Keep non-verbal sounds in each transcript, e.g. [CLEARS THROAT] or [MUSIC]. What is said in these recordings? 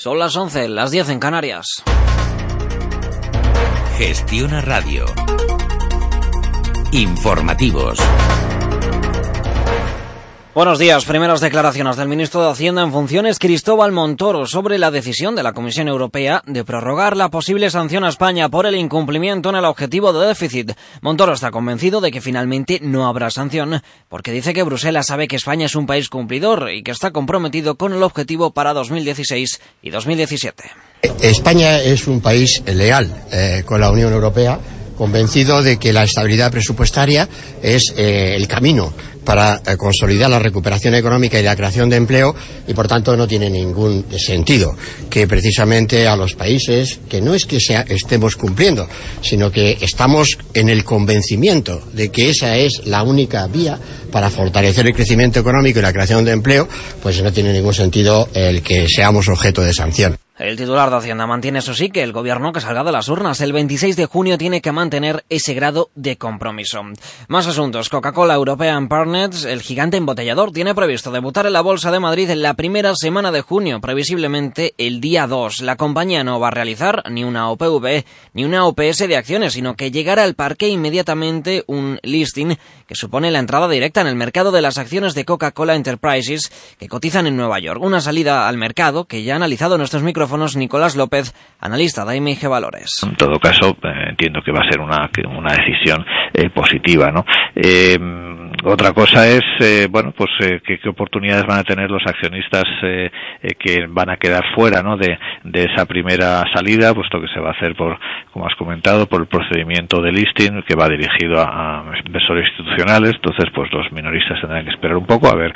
Son las 11, las 10 en Canarias. Gestiona Radio. Informativos. Buenos días. Primeras declaraciones del ministro de Hacienda en funciones, Cristóbal Montoro, sobre la decisión de la Comisión Europea de prorrogar la posible sanción a España por el incumplimiento en el objetivo de déficit. Montoro está convencido de que finalmente no habrá sanción, porque dice que Bruselas sabe que España es un país cumplidor y que está comprometido con el objetivo para 2016 y 2017. España es un país leal eh, con la Unión Europea convencido de que la estabilidad presupuestaria es eh, el camino para eh, consolidar la recuperación económica y la creación de empleo y por tanto no tiene ningún sentido que precisamente a los países que no es que sea, estemos cumpliendo sino que estamos en el convencimiento de que esa es la única vía para fortalecer el crecimiento económico y la creación de empleo pues no tiene ningún sentido el que seamos objeto de sanción. El titular de Hacienda mantiene, eso sí, que el gobierno que salga de las urnas el 26 de junio tiene que mantener ese grado de compromiso. Más asuntos. Coca-Cola European Partners, el gigante embotellador, tiene previsto debutar en la Bolsa de Madrid en la primera semana de junio, previsiblemente el día 2. La compañía no va a realizar ni una OPV ni una OPS de acciones, sino que llegará al parque inmediatamente un listing que supone la entrada directa en el mercado de las acciones de Coca-Cola Enterprises que cotizan en Nueva York. Una salida al mercado que ya ha analizado nuestros micrófonos Nicolás López, analista de MIG Valores. En todo caso, eh, entiendo que va a ser una, una decisión eh, positiva, ¿no? Eh, otra cosa es, bueno, pues qué, oportunidades van a tener los accionistas que van a quedar fuera, ¿no? De, de, esa primera salida, puesto que se va a hacer por, como has comentado, por el procedimiento de listing que va dirigido a, inversores institucionales. Entonces, pues los minoristas tendrán que esperar un poco a ver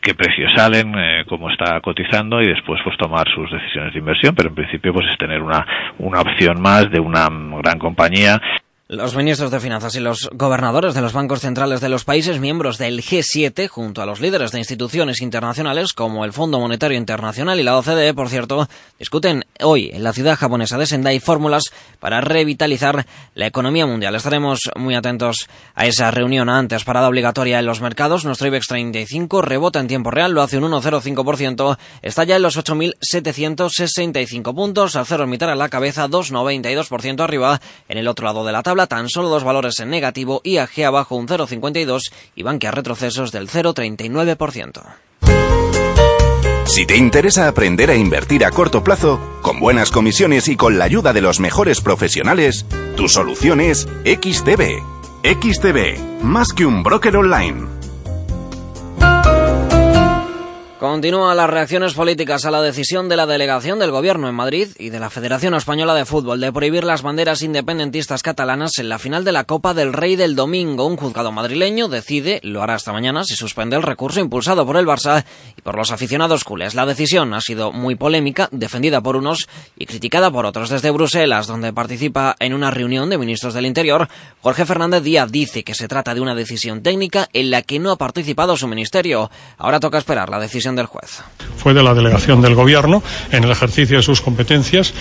qué precios salen, cómo está cotizando y después, pues tomar sus decisiones de inversión, pero en principio pues es tener una, una opción más de una gran compañía los ministros de Finanzas y los gobernadores de los bancos centrales de los países miembros del G7, junto a los líderes de instituciones internacionales como el Fondo Monetario Internacional y la OCDE, por cierto, discuten hoy en la ciudad japonesa de Sendai fórmulas para revitalizar la economía mundial. Estaremos muy atentos a esa reunión antes, parada obligatoria en los mercados. Nuestro IBEX 35 rebota en tiempo real, lo hace un 1,05%, está ya en los 8.765 puntos, al cero mitad a la cabeza, 2,92% arriba. En el otro lado de la tabla, tan solo dos valores en negativo, IAG abajo un 0,52 y Bankia retrocesos del 0,39%. Si te interesa aprender a invertir a corto plazo, con buenas comisiones y con la ayuda de los mejores profesionales, tu solución es XTB. XTB, más que un broker online. Continúan las reacciones políticas a la decisión de la delegación del Gobierno en Madrid y de la Federación Española de Fútbol de prohibir las banderas independentistas catalanas en la final de la Copa del Rey del domingo. Un juzgado madrileño decide, lo hará esta mañana, si suspende el recurso impulsado por el Barça y por los aficionados culés. La decisión ha sido muy polémica, defendida por unos y criticada por otros. Desde Bruselas, donde participa en una reunión de ministros del Interior, Jorge Fernández Díaz dice que se trata de una decisión técnica en la que no ha participado su ministerio. Ahora toca esperar la decisión del juez. Fue de la delegación del Gobierno en el ejercicio de sus competencias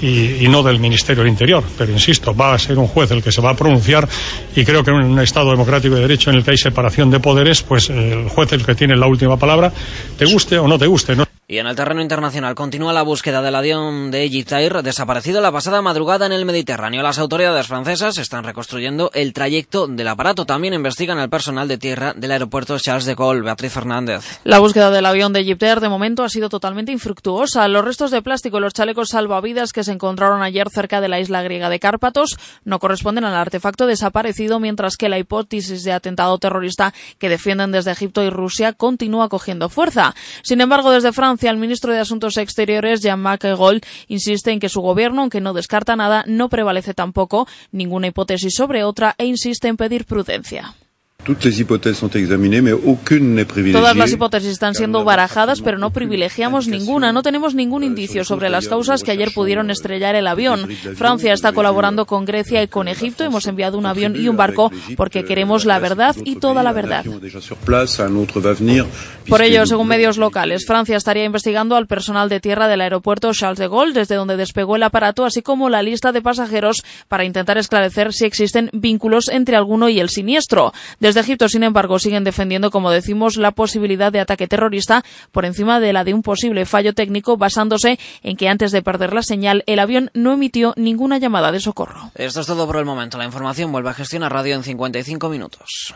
y, no del Ministerio del Interior. Pero insisto, va a ser un juez el que se va a pronunciar y creo que en un Estado democrático de derecho en el que hay separación de poderes, pues el juez es el que tiene la última palabra, te guste o no te guste. Y en el terreno internacional continúa la búsqueda del avión de Egypt Air desaparecido la pasada madrugada en el Mediterráneo. Las autoridades francesas están reconstruyendo el trayecto del aparato. También investigan al personal de tierra del aeropuerto Charles de Gaulle. Beatriz Fernández. La búsqueda del avión de Egypt Air de momento ha sido totalmente infructuosa. Los restos de plástico y los chalecos salvavidas que se encontraron ayer cerca de la isla griega de Cárpatos no corresponden al artefacto desaparecido, mientras que la hipótesis de atentado terrorista que defienden desde Egipto y Rusia continúa cogiendo fuerza. Sin embargo, desde Francia el ministro de Asuntos Exteriores, Jean-Marc Ayrault, insiste en que su gobierno, aunque no descarta nada, no prevalece tampoco ninguna hipótesis sobre otra e insiste en pedir prudencia. Todas las hipótesis están siendo barajadas, pero no privilegiamos ninguna. No tenemos ningún indicio sobre las causas que ayer pudieron estrellar el avión. Francia está colaborando con Grecia y con Egipto. Hemos enviado un avión y un barco porque queremos la verdad y toda la verdad. Por ello, según medios locales, Francia estaría investigando al personal de tierra del aeropuerto Charles de Gaulle, desde donde despegó el aparato, así como la lista de pasajeros para intentar esclarecer si existen vínculos entre alguno y el siniestro. Desde Egipto, sin embargo, siguen defendiendo, como decimos, la posibilidad de ataque terrorista por encima de la de un posible fallo técnico basándose en que antes de perder la señal el avión no emitió ninguna llamada de socorro. Esto es todo por el momento. La información vuelve a Gestiona Radio en 55 minutos.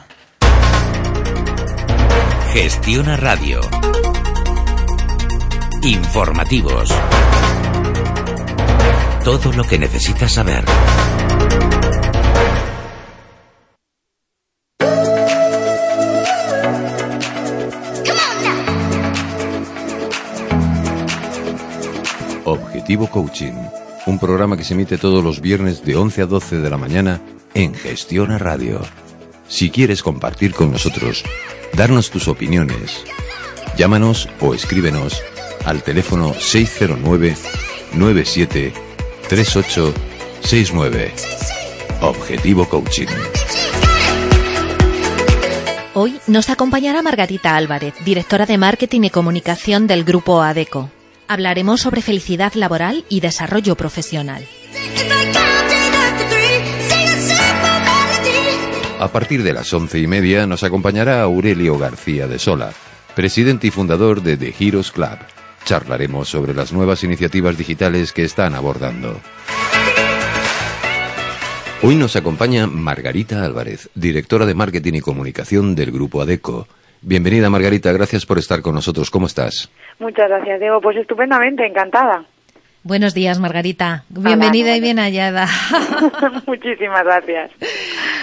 Gestiona Radio. Informativos. Todo lo que necesitas saber. Objetivo Coaching, un programa que se emite todos los viernes de 11 a 12 de la mañana en Gestiona Radio. Si quieres compartir con nosotros, darnos tus opiniones, llámanos o escríbenos al teléfono 609 97 38 69. Objetivo Coaching. Hoy nos acompañará Margarita Álvarez, directora de Marketing y Comunicación del Grupo ADECO. Hablaremos sobre felicidad laboral y desarrollo profesional. A partir de las once y media nos acompañará Aurelio García de Sola, presidente y fundador de The Heroes Club. Charlaremos sobre las nuevas iniciativas digitales que están abordando. Hoy nos acompaña Margarita Álvarez, directora de Marketing y Comunicación del Grupo ADECO. Bienvenida Margarita, gracias por estar con nosotros. ¿Cómo estás? Muchas gracias, Diego. Pues estupendamente, encantada. Buenos días, Margarita. Bienvenida y bien hallada. [LAUGHS] [LAUGHS] Muchísimas gracias.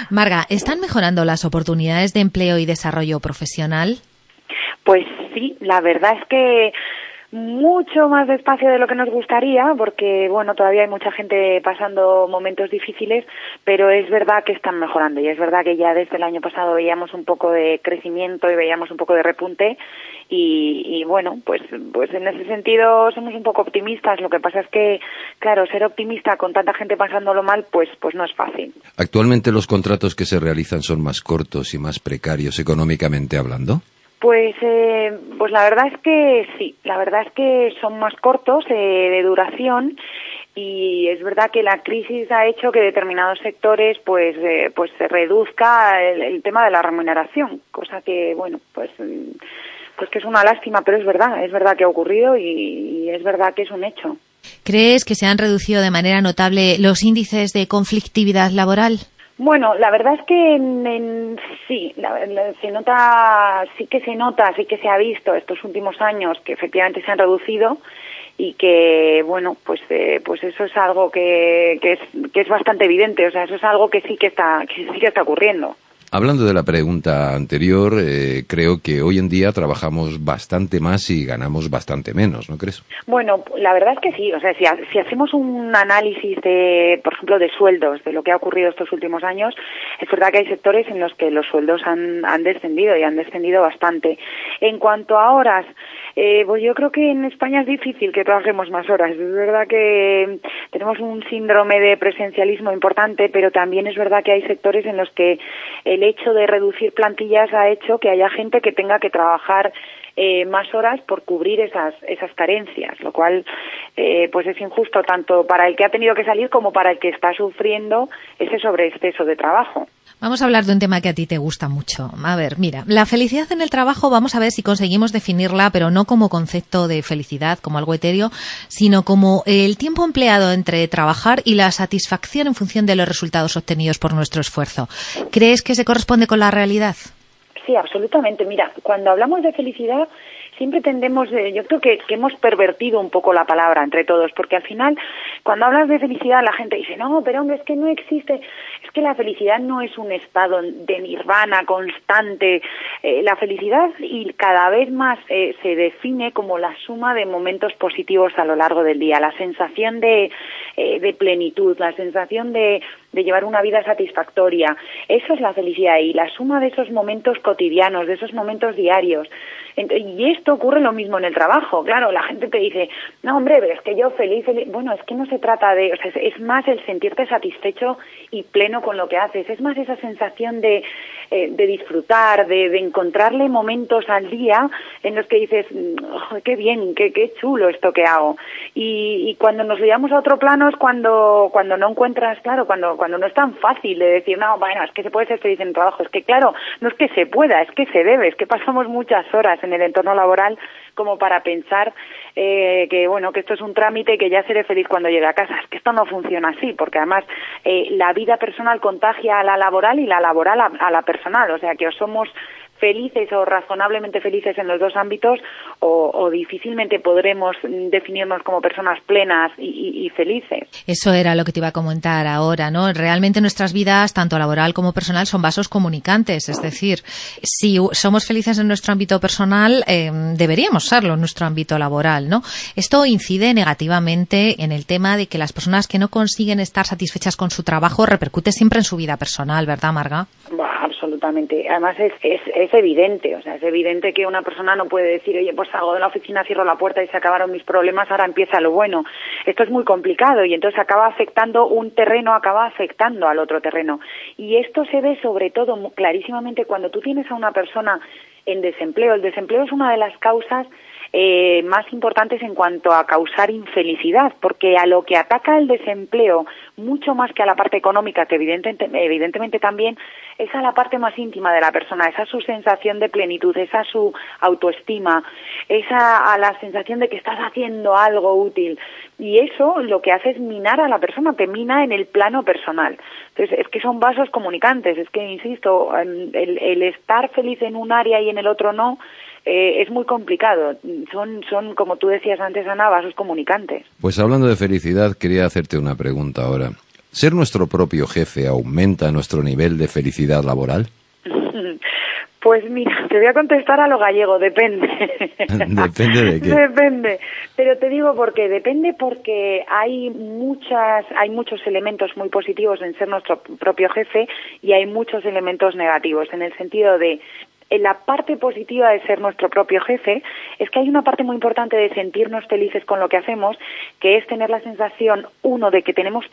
Marga, ¿están mejorando las oportunidades de empleo y desarrollo profesional? Pues sí, la verdad es que mucho más despacio de lo que nos gustaría, porque bueno, todavía hay mucha gente pasando momentos difíciles, pero es verdad que están mejorando y es verdad que ya desde el año pasado veíamos un poco de crecimiento y veíamos un poco de repunte y, bueno, pues pues en ese sentido somos un poco optimistas. Lo que pasa es que claro, ser optimista con tanta gente pasándolo mal, pues pues no es fácil. Actualmente los contratos que se realizan son más cortos y más precarios económicamente hablando. Pues, eh, pues la verdad es que sí, la verdad es que son más cortos eh, de duración y es verdad que la crisis ha hecho que determinados sectores pues eh, pues se reduzca el, tema de la remuneración, cosa que bueno pues pues que es una lástima, pero es verdad, es verdad que ha ocurrido y es verdad que es un hecho. ¿Crees que se han reducido de manera notable los índices de conflictividad laboral? Bueno, la verdad es que sí, se nota, sí que se nota, sí que se ha visto estos últimos años que efectivamente se han reducido y que bueno, pues eh, pues eso es algo que, que es que es bastante evidente, o sea, eso es algo que sí que está que sí que está ocurriendo. Hablando de la pregunta anterior, eh, creo que hoy en día trabajamos bastante más y ganamos bastante menos, ¿no crees? Bueno, la verdad es que sí. O sea, si, si hacemos un análisis de, por ejemplo, de sueldos, de lo que ha ocurrido estos últimos años, es verdad que hay sectores en los que los sueldos han, han descendido y han descendido bastante. En cuanto a horas, eh, pues yo creo que en España es difícil que trabajemos más horas. Es verdad que tenemos un síndrome de presencialismo importante, pero también es verdad que hay sectores en los que el hecho de reducir plantillas ha hecho que haya gente que tenga que trabajar eh, más horas por cubrir esas esas carencias, lo cual eh, pues es injusto tanto para el que ha tenido que salir como para el que está sufriendo ese sobreexceso de trabajo. Vamos a hablar de un tema que a ti te gusta mucho. A ver, mira, la felicidad en el trabajo, vamos a ver si conseguimos definirla, pero no como concepto de felicidad, como algo etéreo, sino como el tiempo empleado entre trabajar y la satisfacción en función de los resultados obtenidos por nuestro esfuerzo. ¿Crees que se corresponde con la realidad? Sí, absolutamente. Mira, cuando hablamos de felicidad, siempre tendemos, eh, yo creo que, hemos pervertido un poco la palabra entre todos, porque al final, cuando hablas de felicidad, la gente dice, no, pero hombre, es que no existe, es que la felicidad no es un estado de nirvana constante. Eh, la felicidad y cada vez más eh, se define como la suma de momentos positivos a lo largo del día, la sensación de, de plenitud, la sensación de, de llevar una vida satisfactoria. Eso es la felicidad y la suma de esos momentos cotidianos, de esos momentos diarios. Y esto ocurre lo mismo en el trabajo. Claro, la gente te dice, no, hombre, pero es que yo feliz, feliz. Bueno, es que no se trata de, o sea, es más el sentirte satisfecho y pleno con lo que haces. Es más esa sensación de, eh, de disfrutar, de, encontrarle momentos al día en los que dices, oh, qué bien, qué, qué chulo esto que hago. Y, cuando nos llevamos a otro plano es cuando, cuando no encuentras, claro, cuando, cuando no es tan fácil de decir, no, bueno, es que se puede ser feliz en el trabajo. Es que, claro, no es que se pueda, es que se debe, es que pasamos muchas horas en el entorno laboral como para pensar eh, que bueno que esto es un trámite y que ya seré feliz cuando llegue a casa es que esto no funciona así porque además eh, la vida personal contagia a la laboral y la laboral a, la personal o sea que o somos felices o razonablemente felices en los dos ámbitos o, difícilmente podremos definirnos como personas plenas y, felices. Eso era lo que te iba a comentar ahora, ¿no? Realmente nuestras vidas, tanto laboral como personal, son vasos comunicantes. Es decir, si somos felices en nuestro ámbito personal, eh, deberíamos serlo en nuestro ámbito laboral, ¿no? Esto incide negativamente en el tema de que las personas que no consiguen estar satisfechas con su trabajo repercute siempre en su vida personal, ¿verdad, Marga? Absolutamente. Además es, es, es, evidente, o sea, es evidente que una persona no puede decir, oye, pues salgo de la oficina, cierro la puerta y se acabaron mis problemas, ahora empieza lo bueno. Esto es muy complicado y entonces acaba afectando un terreno, acaba afectando al otro terreno. Y esto se ve sobre todo clarísimamente cuando tú tienes a una persona en desempleo. El desempleo es una de las causas eh, más importantes en cuanto a causar infelicidad, porque a lo que ataca el desempleo, mucho más que a la parte económica, que evidentemente, evidentemente también, es a la parte más íntima de la persona, esa su sensación de plenitud, esa su autoestima, esa a la sensación de que estás haciendo algo útil. Y eso lo que hace es minar a la persona, te mina en el plano personal. Entonces, es que son vasos comunicantes, es que, insisto, el, el estar feliz en un área y en el otro no, eh, es muy complicado. Son, son, como tú decías antes, Ana, vasos comunicantes. Pues hablando de felicidad, quería hacerte una pregunta ahora. ¿Ser nuestro propio jefe aumenta nuestro nivel de felicidad laboral? [LAUGHS] Pues mira, te voy a contestar a lo gallego, depende. [LAUGHS] depende de qué. Depende, pero te digo porque depende porque hay muchas, hay muchos elementos muy positivos en ser nuestro propio jefe y hay muchos elementos negativos en el sentido de la parte positiva de ser nuestro propio jefe es que hay una parte muy importante de sentirnos felices con lo que hacemos, que es tener la sensación, uno, de que tenemos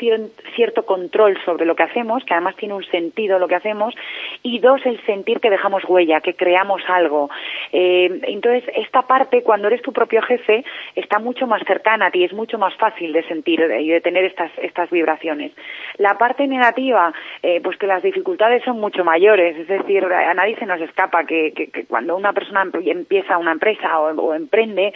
cierto control sobre lo que hacemos, que además tiene un sentido lo que hacemos, y dos, el sentir que dejamos huella, que creamos algo. Eh, entonces, esta parte, cuando eres tu propio jefe, está mucho más cercana a ti, es mucho más fácil de sentir y de tener estas, estas vibraciones. La parte negativa, eh, pues que las dificultades son mucho mayores, es decir, a nadie se nos escapa que, cuando una persona empieza una empresa o, emprende,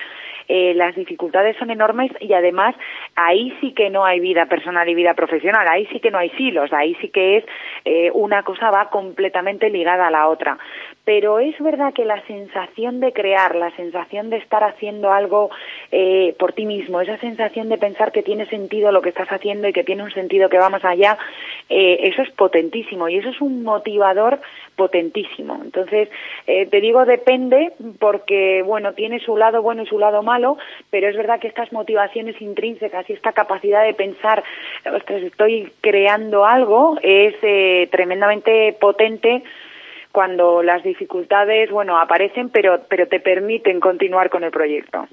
eh, las dificultades son enormes y además ahí sí que no hay vida personal y vida profesional, ahí sí que no hay silos, ahí sí que es eh, una cosa va completamente ligada a la otra. Pero es verdad que la sensación de crear, la sensación de estar haciendo algo eh, por ti mismo, esa sensación de pensar que tiene sentido lo que estás haciendo y que tiene un sentido que va más allá, eso es potentísimo y eso es un motivador potentísimo. Entonces, eh, te digo depende porque, bueno, tiene su lado bueno y su lado malo, pero es verdad que estas motivaciones intrínsecas y esta capacidad de pensar, ostras, estoy creando algo, es eh, tremendamente potente cuando las dificultades, bueno, aparecen, pero, pero te permiten continuar con el proyecto.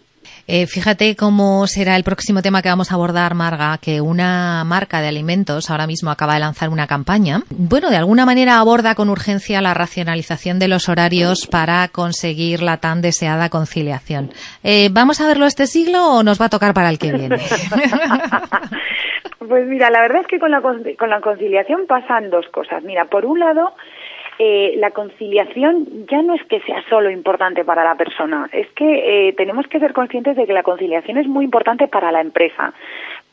Eh, fíjate cómo será el próximo tema que vamos a abordar, Marga, que una marca de alimentos ahora mismo acaba de lanzar una campaña. Bueno, de alguna manera aborda con urgencia la racionalización de los horarios para conseguir la tan deseada conciliación. Eh, ¿Vamos a verlo este siglo o nos va a tocar para el que viene? [LAUGHS] pues mira, la verdad es que con la, con la conciliación pasan dos cosas. Mira, por un lado, eh, la conciliación ya no es que sea solo importante para la persona, es que eh, tenemos que ser conscientes de que la conciliación es muy importante para la empresa.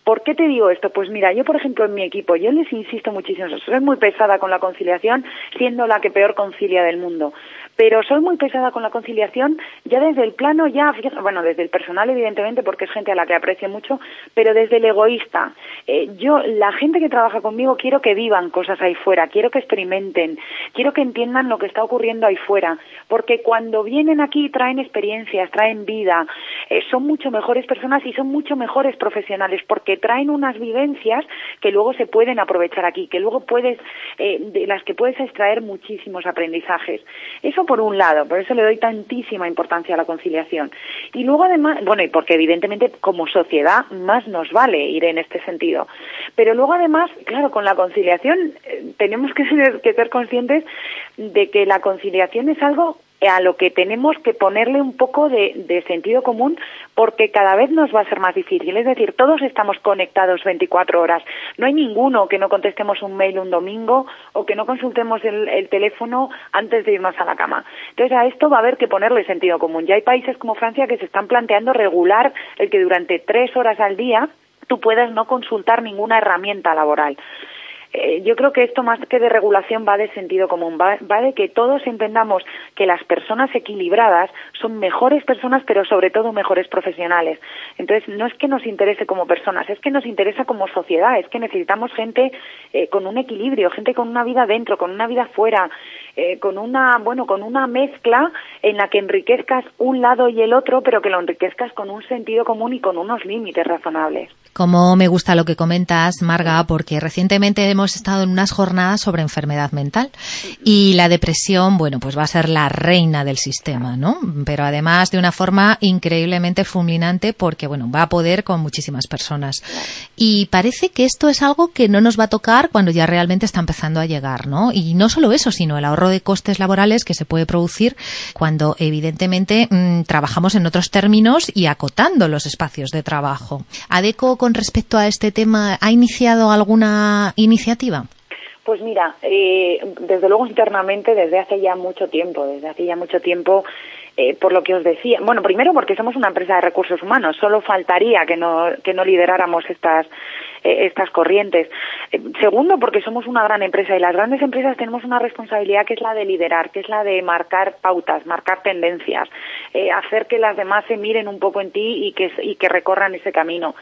¿Por qué te digo esto? Pues mira, yo por ejemplo en mi equipo, yo les insisto muchísimo, soy muy pesada con la conciliación, siendo la que peor concilia del mundo pero soy muy pesada con la conciliación ya desde el plano ya bueno desde el personal evidentemente porque es gente a la que aprecio mucho pero desde el egoísta eh, yo la gente que trabaja conmigo quiero que vivan cosas ahí fuera quiero que experimenten quiero que entiendan lo que está ocurriendo ahí fuera porque cuando vienen aquí traen experiencias traen vida eh, son mucho mejores personas y son mucho mejores profesionales porque traen unas vivencias que luego se pueden aprovechar aquí, que luego puedes, eh, de las que puedes extraer muchísimos aprendizajes. Eso por un lado, por eso le doy tantísima importancia a la conciliación. Y luego además, bueno, y porque evidentemente como sociedad más nos vale ir en este sentido. Pero luego además, claro, con la conciliación eh, tenemos que [LAUGHS] ser, que ser conscientes de que la conciliación es algo a lo que tenemos que ponerle un poco de, sentido común porque cada vez nos va a ser más difícil. Es decir, todos estamos conectados 24 horas. No hay ninguno que no contestemos un mail un domingo o que no consultemos el, el teléfono antes de irnos a la cama. Entonces, a esto va a haber que ponerle sentido común. Ya hay países como Francia que se están planteando regular el que durante tres horas al día tú puedas no consultar ninguna herramienta laboral. Eh, yo creo que esto más que de regulación va de sentido común, va, de que todos entendamos que las personas equilibradas son mejores personas, pero sobre todo mejores profesionales. Entonces, no es que nos interese como personas, es que nos interesa como sociedad, es que necesitamos gente eh, con un equilibrio, gente con una vida dentro, con una vida fuera, eh, con una, bueno, con una mezcla en la que enriquezcas un lado y el otro, pero que lo enriquezcas con un sentido común y con unos límites razonables. Como me gusta lo que comentas, Marga, porque recientemente hemos estado en unas jornadas sobre enfermedad mental y la depresión, bueno, pues va a ser la reina del sistema, ¿no? Pero además de una forma increíblemente fulminante porque, bueno, va a poder con muchísimas personas. Y parece que esto es algo que no nos va a tocar cuando ya realmente está empezando a llegar, ¿no? Y no solo eso, sino el ahorro de costes laborales que se puede producir cuando evidentemente mm, trabajamos en otros términos y acotando los espacios de trabajo. ADECO con respecto a este tema ha iniciado alguna iniciativa? Pues mira, eh, desde luego internamente desde hace ya mucho tiempo, desde hace ya mucho tiempo, eh, por lo que os decía, bueno, primero porque somos una empresa de recursos humanos, solo faltaría que no, que no lideráramos estas, eh, estas corrientes. Eh, segundo, porque somos una gran empresa y las grandes empresas tenemos una responsabilidad que es la de liderar, que es la de marcar pautas, marcar tendencias, eh, hacer que las demás se miren un poco en ti y que, y que recorran ese camino.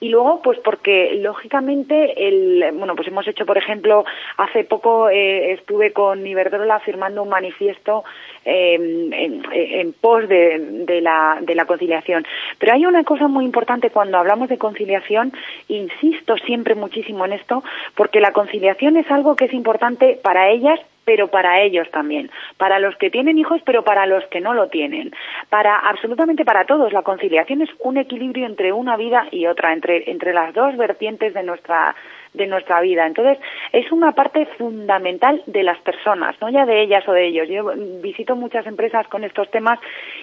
Y luego, pues porque lógicamente, el, bueno, pues hemos hecho, por ejemplo, hace poco estuve con Iberdrola firmando un manifiesto en, en, pos de, de, la, de la conciliación. Pero hay una cosa muy importante cuando hablamos de conciliación, insisto, siempre muchísimo en esto porque la conciliación es algo que es importante para ellas pero para ellos también, para los que tienen hijos, pero para los que no lo tienen, para absolutamente para todos. La conciliación es un equilibrio entre una vida y otra, entre, entre las dos vertientes de nuestra de nuestra vida. Entonces, es una parte fundamental de las personas, no ya de ellas o de ellos. Yo visito muchas empresas con estos temas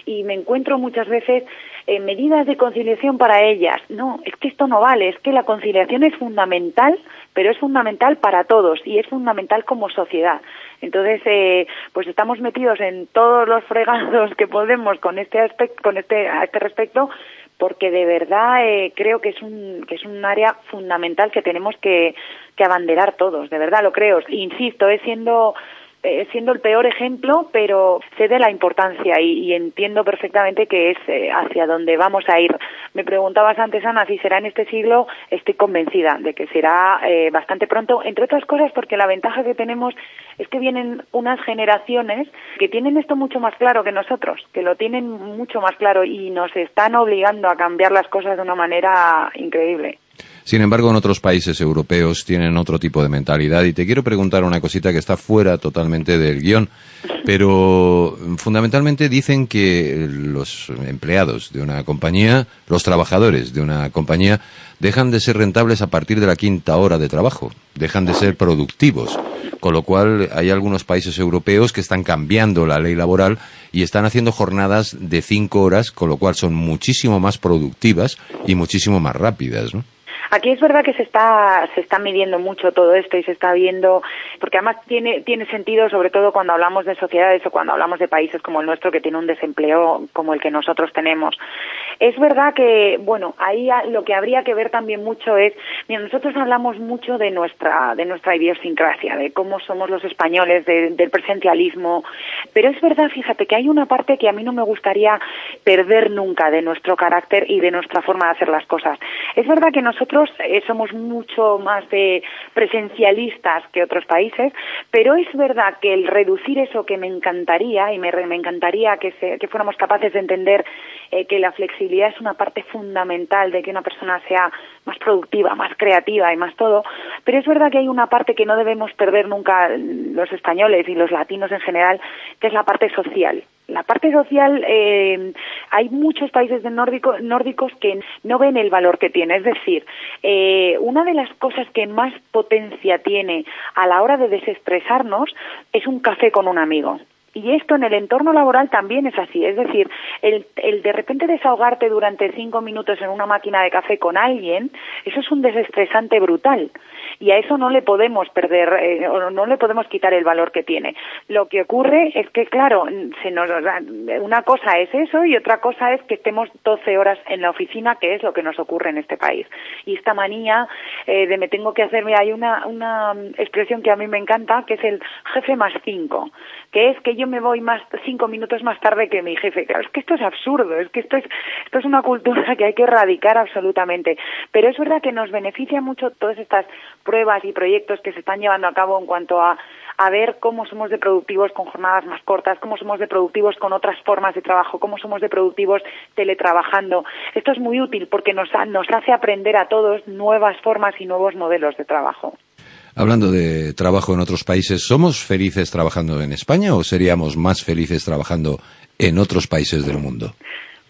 y me encuentro muchas veces en medidas de conciliación para ellas. No, es que esto no vale, es que la conciliación es fundamental, pero es fundamental para todos y es fundamental como sociedad. Entonces, eh, pues estamos metidos en todos los fregados que podemos con este aspecto, con este a este respecto, porque de verdad eh, creo que es un que es un área fundamental que tenemos que, que abanderar todos, de verdad lo creo. Insisto, es siendo eh, siendo el peor ejemplo, pero sé de la importancia y, entiendo perfectamente que es eh, hacia donde vamos a ir. Me preguntabas antes, Ana, si será en este siglo. Estoy convencida de que será eh, bastante pronto, entre otras cosas porque la ventaja que tenemos es que vienen unas generaciones que tienen esto mucho más claro que nosotros, que lo tienen mucho más claro y nos están obligando a cambiar las cosas de una manera increíble. Sin embargo, en otros países europeos tienen otro tipo de mentalidad. Y te quiero preguntar una cosita que está fuera totalmente del guion, pero fundamentalmente dicen que los empleados de una compañía, los trabajadores de una compañía, dejan de ser rentables a partir de la quinta hora de trabajo, dejan de ser productivos, con lo cual hay algunos países europeos que están cambiando la ley laboral y están haciendo jornadas de cinco horas, con lo cual son muchísimo más productivas y muchísimo más rápidas, ¿no? Aquí es verdad que se está, se está midiendo mucho todo esto y se está viendo, porque además tiene, tiene sentido, sobre todo cuando hablamos de sociedades o cuando hablamos de países como el nuestro que tiene un desempleo como el que nosotros tenemos. Es verdad que, bueno, ahí lo que habría que ver también mucho es, mira, nosotros hablamos mucho de nuestra, de nuestra idiosincrasia, de cómo somos los españoles, del presencialismo, pero es verdad, fíjate, que hay una parte que a mí no me gustaría perder nunca de nuestro carácter y de nuestra forma de hacer las cosas. Es verdad que nosotros eh, somos mucho más de presencialistas que otros países, pero es verdad que el reducir eso que me encantaría y me, me encantaría que, que fuéramos capaces de entender eh, que la flexibilidad es una parte fundamental de que una persona sea más productiva, más creativa y más todo, pero es verdad que hay una parte que no debemos perder nunca los españoles y los latinos en general, que es la parte social. La parte social, eh, hay muchos países de nórdico, nórdicos que no ven el valor que tiene. Es decir, eh, una de las cosas que más potencia tiene a la hora de desestresarnos es un café con un amigo. Y esto en el entorno laboral también es así. Es decir, el, el, de repente desahogarte durante cinco minutos en una máquina de café con alguien, eso es un desestresante brutal y a eso no le podemos perder eh, o no le podemos quitar el valor que tiene. Lo que ocurre es que, claro, se nos, una cosa es eso y otra cosa es que estemos 12 horas en la oficina, que es lo que nos ocurre en este país. Y esta manía eh, de me tengo que hacer, hay una, una expresión que a mí me encanta, que es el jefe más cinco, que es que yo me voy más cinco minutos más tarde que mi jefe. Claro, es que esto es absurdo, es que esto es, esto es una cultura que hay que erradicar absolutamente. Pero es verdad que nos beneficia mucho todas estas pruebas y proyectos que se están llevando a cabo en cuanto a, a ver cómo somos de productivos con jornadas más cortas, cómo somos de productivos con otras formas de trabajo, cómo somos de productivos teletrabajando. Esto es muy útil porque nos, nos hace aprender a todos nuevas formas y nuevos modelos de trabajo. Hablando de trabajo en otros países, ¿somos felices trabajando en España o seríamos más felices trabajando en otros países del mundo?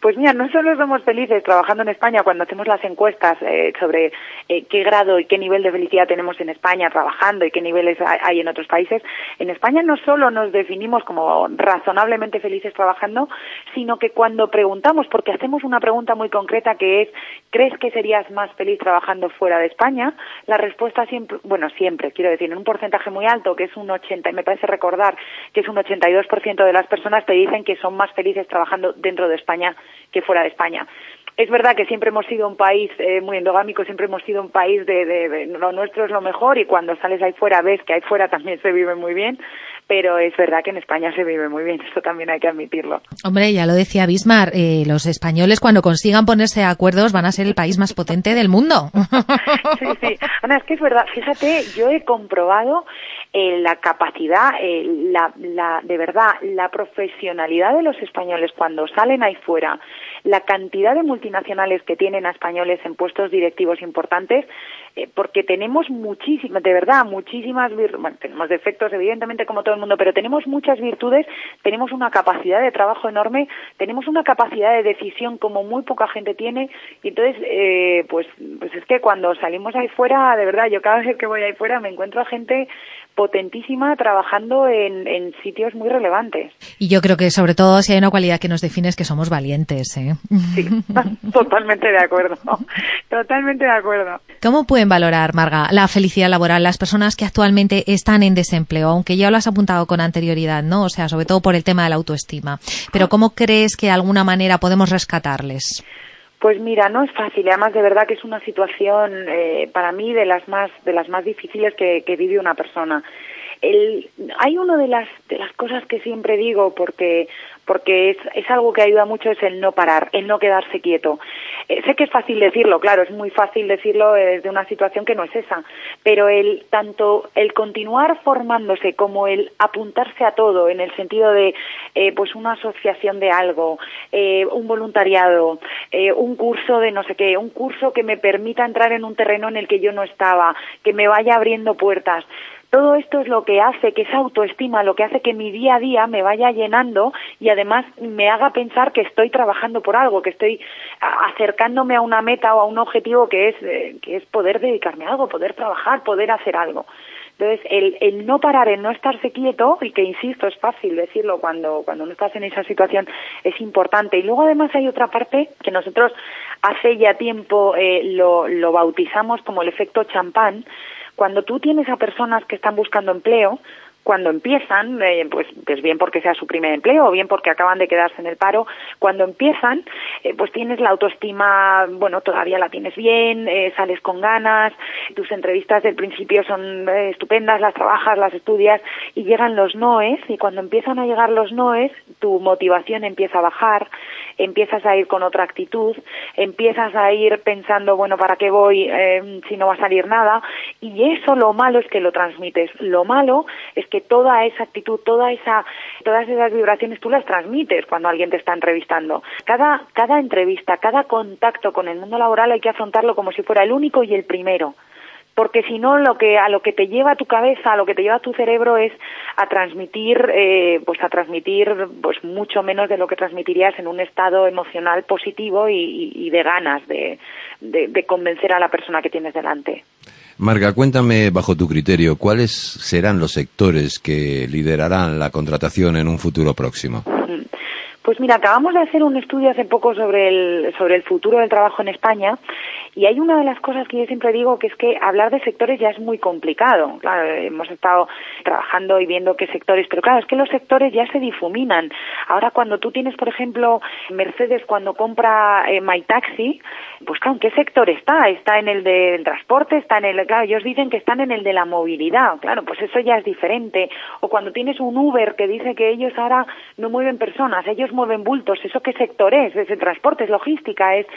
Pues mira, no solo somos felices trabajando en España cuando hacemos las encuestas eh, sobre eh, qué grado y qué nivel de felicidad tenemos en España trabajando y qué niveles hay en otros países, en España no solo nos definimos como razonablemente felices trabajando, sino que cuando preguntamos, porque hacemos una pregunta muy concreta que es, ¿crees que serías más feliz trabajando fuera de España? La respuesta siempre, bueno, siempre, quiero decir, en un porcentaje muy alto, que es un 80, y me parece recordar que es un 82% de las personas te dicen que son más felices trabajando dentro de España que fuera de España. Es verdad que siempre hemos sido un país eh, muy endogámico, siempre hemos sido un país de, de, lo nuestro es lo mejor y cuando sales ahí fuera ves que ahí fuera también se vive muy bien, pero es verdad que en España se vive muy bien, [LAUGHS] esto también hay que admitirlo. Hombre, ya lo decía Bismar, eh, los españoles cuando consigan ponerse de acuerdos van a ser el país más potente del mundo. [LAUGHS] Sí, sí, Ana, es que es verdad, fíjate, yo he comprobado eh, la capacidad, eh, la, la, de verdad, la profesionalidad de los españoles cuando salen ahí fuera, la cantidad de multinacionales que tienen a españoles en puestos directivos importantes, eh, porque tenemos muchísimas, de verdad, muchísimas bueno, tenemos defectos evidentemente como todo el mundo, pero tenemos muchas virtudes, tenemos una capacidad de trabajo enorme, tenemos una capacidad de decisión como muy poca gente tiene, y entonces, eh, pues, pues es que cuando salimos ahí fuera, de verdad, yo cada vez que voy ahí fuera me encuentro a gente potentísima trabajando en, en, sitios muy relevantes. Y yo creo que sobre todo si hay una cualidad que nos define es que somos valientes. ¿eh? Sí, [LAUGHS] totalmente de acuerdo. Totalmente de acuerdo. ¿Cómo pueden valorar, Marga, la felicidad laboral las personas que actualmente están en desempleo? Aunque ya lo has apuntado con anterioridad, ¿no? O sea, sobre todo por el tema de la autoestima. Pero ¿cómo crees que de alguna manera podemos rescatarles? Pues mira, no es fácil. Además, de verdad que es una situación eh, para mí de las más de las más difíciles que, que vive una persona. El, hay una de las de las cosas que siempre digo porque porque es, es algo que ayuda mucho es el no parar, el no quedarse quieto. Eh, sé que es fácil decirlo, claro, es muy fácil decirlo desde una situación que no es esa, pero el tanto el continuar formándose como el apuntarse a todo en el sentido de eh, pues una asociación de algo, eh, un voluntariado, eh, un curso de no sé qué, un curso que me permita entrar en un terreno en el que yo no estaba, que me vaya abriendo puertas todo esto es lo que hace que esa autoestima, lo que hace que mi día a día me vaya llenando y además me haga pensar que estoy trabajando por algo, que estoy acercándome a una meta o a un objetivo que es, eh, que es poder dedicarme a algo, poder trabajar, poder hacer algo. Entonces, el, el no parar, el no estarse quieto, y que insisto, es fácil decirlo cuando, cuando no estás en esa situación, es importante. Y luego además hay otra parte que nosotros hace ya tiempo eh, lo, lo bautizamos como el efecto champán, cuando tú tienes a personas que están buscando empleo, cuando empiezan, eh, pues, pues bien porque sea su primer empleo o bien porque acaban de quedarse en el paro, cuando empiezan, eh, pues tienes la autoestima, bueno, todavía la tienes bien, eh, sales con ganas, tus entrevistas del principio son eh, estupendas, las trabajas, las estudias y llegan los noes y cuando empiezan a llegar los noes tu motivación empieza a bajar, empiezas a ir con otra actitud, empiezas a ir pensando, bueno, ¿para qué voy eh, si no va a salir nada? Y eso lo malo es que lo transmites. Lo malo es que toda esa actitud, toda esa, todas esas vibraciones tú las transmites cuando alguien te está entrevistando. Cada, cada entrevista, cada contacto con el mundo laboral hay que afrontarlo como si fuera el único y el primero porque si no lo que a lo que te lleva tu cabeza a lo que te lleva tu cerebro es a transmitir eh, pues a transmitir pues mucho menos de lo que transmitirías en un estado emocional positivo y, de ganas de, de, convencer a la persona que tienes delante Marga, cuéntame bajo tu criterio cuáles serán los sectores que liderarán la contratación en un futuro próximo. Pues mira, acabamos de hacer un estudio hace poco sobre el, sobre el futuro del trabajo en España y hay una de las cosas que yo siempre digo que es que hablar de sectores ya es muy complicado. Claro, hemos estado trabajando y viendo qué sectores, pero claro, es que los sectores ya se difuminan. Ahora cuando tú tienes, por ejemplo, Mercedes cuando compra eh, MyTaxi, pues claro, ¿en qué sector está? ¿Está en el del transporte? ¿Está en el...? Claro, ellos dicen que están en el de la movilidad. Claro, pues eso ya es diferente. O cuando tienes un Uber que dice que ellos ahora no mueven personas, ellos mueven bultos. ¿Eso qué sector es? ¿Es el transporte? ¿Es logística? es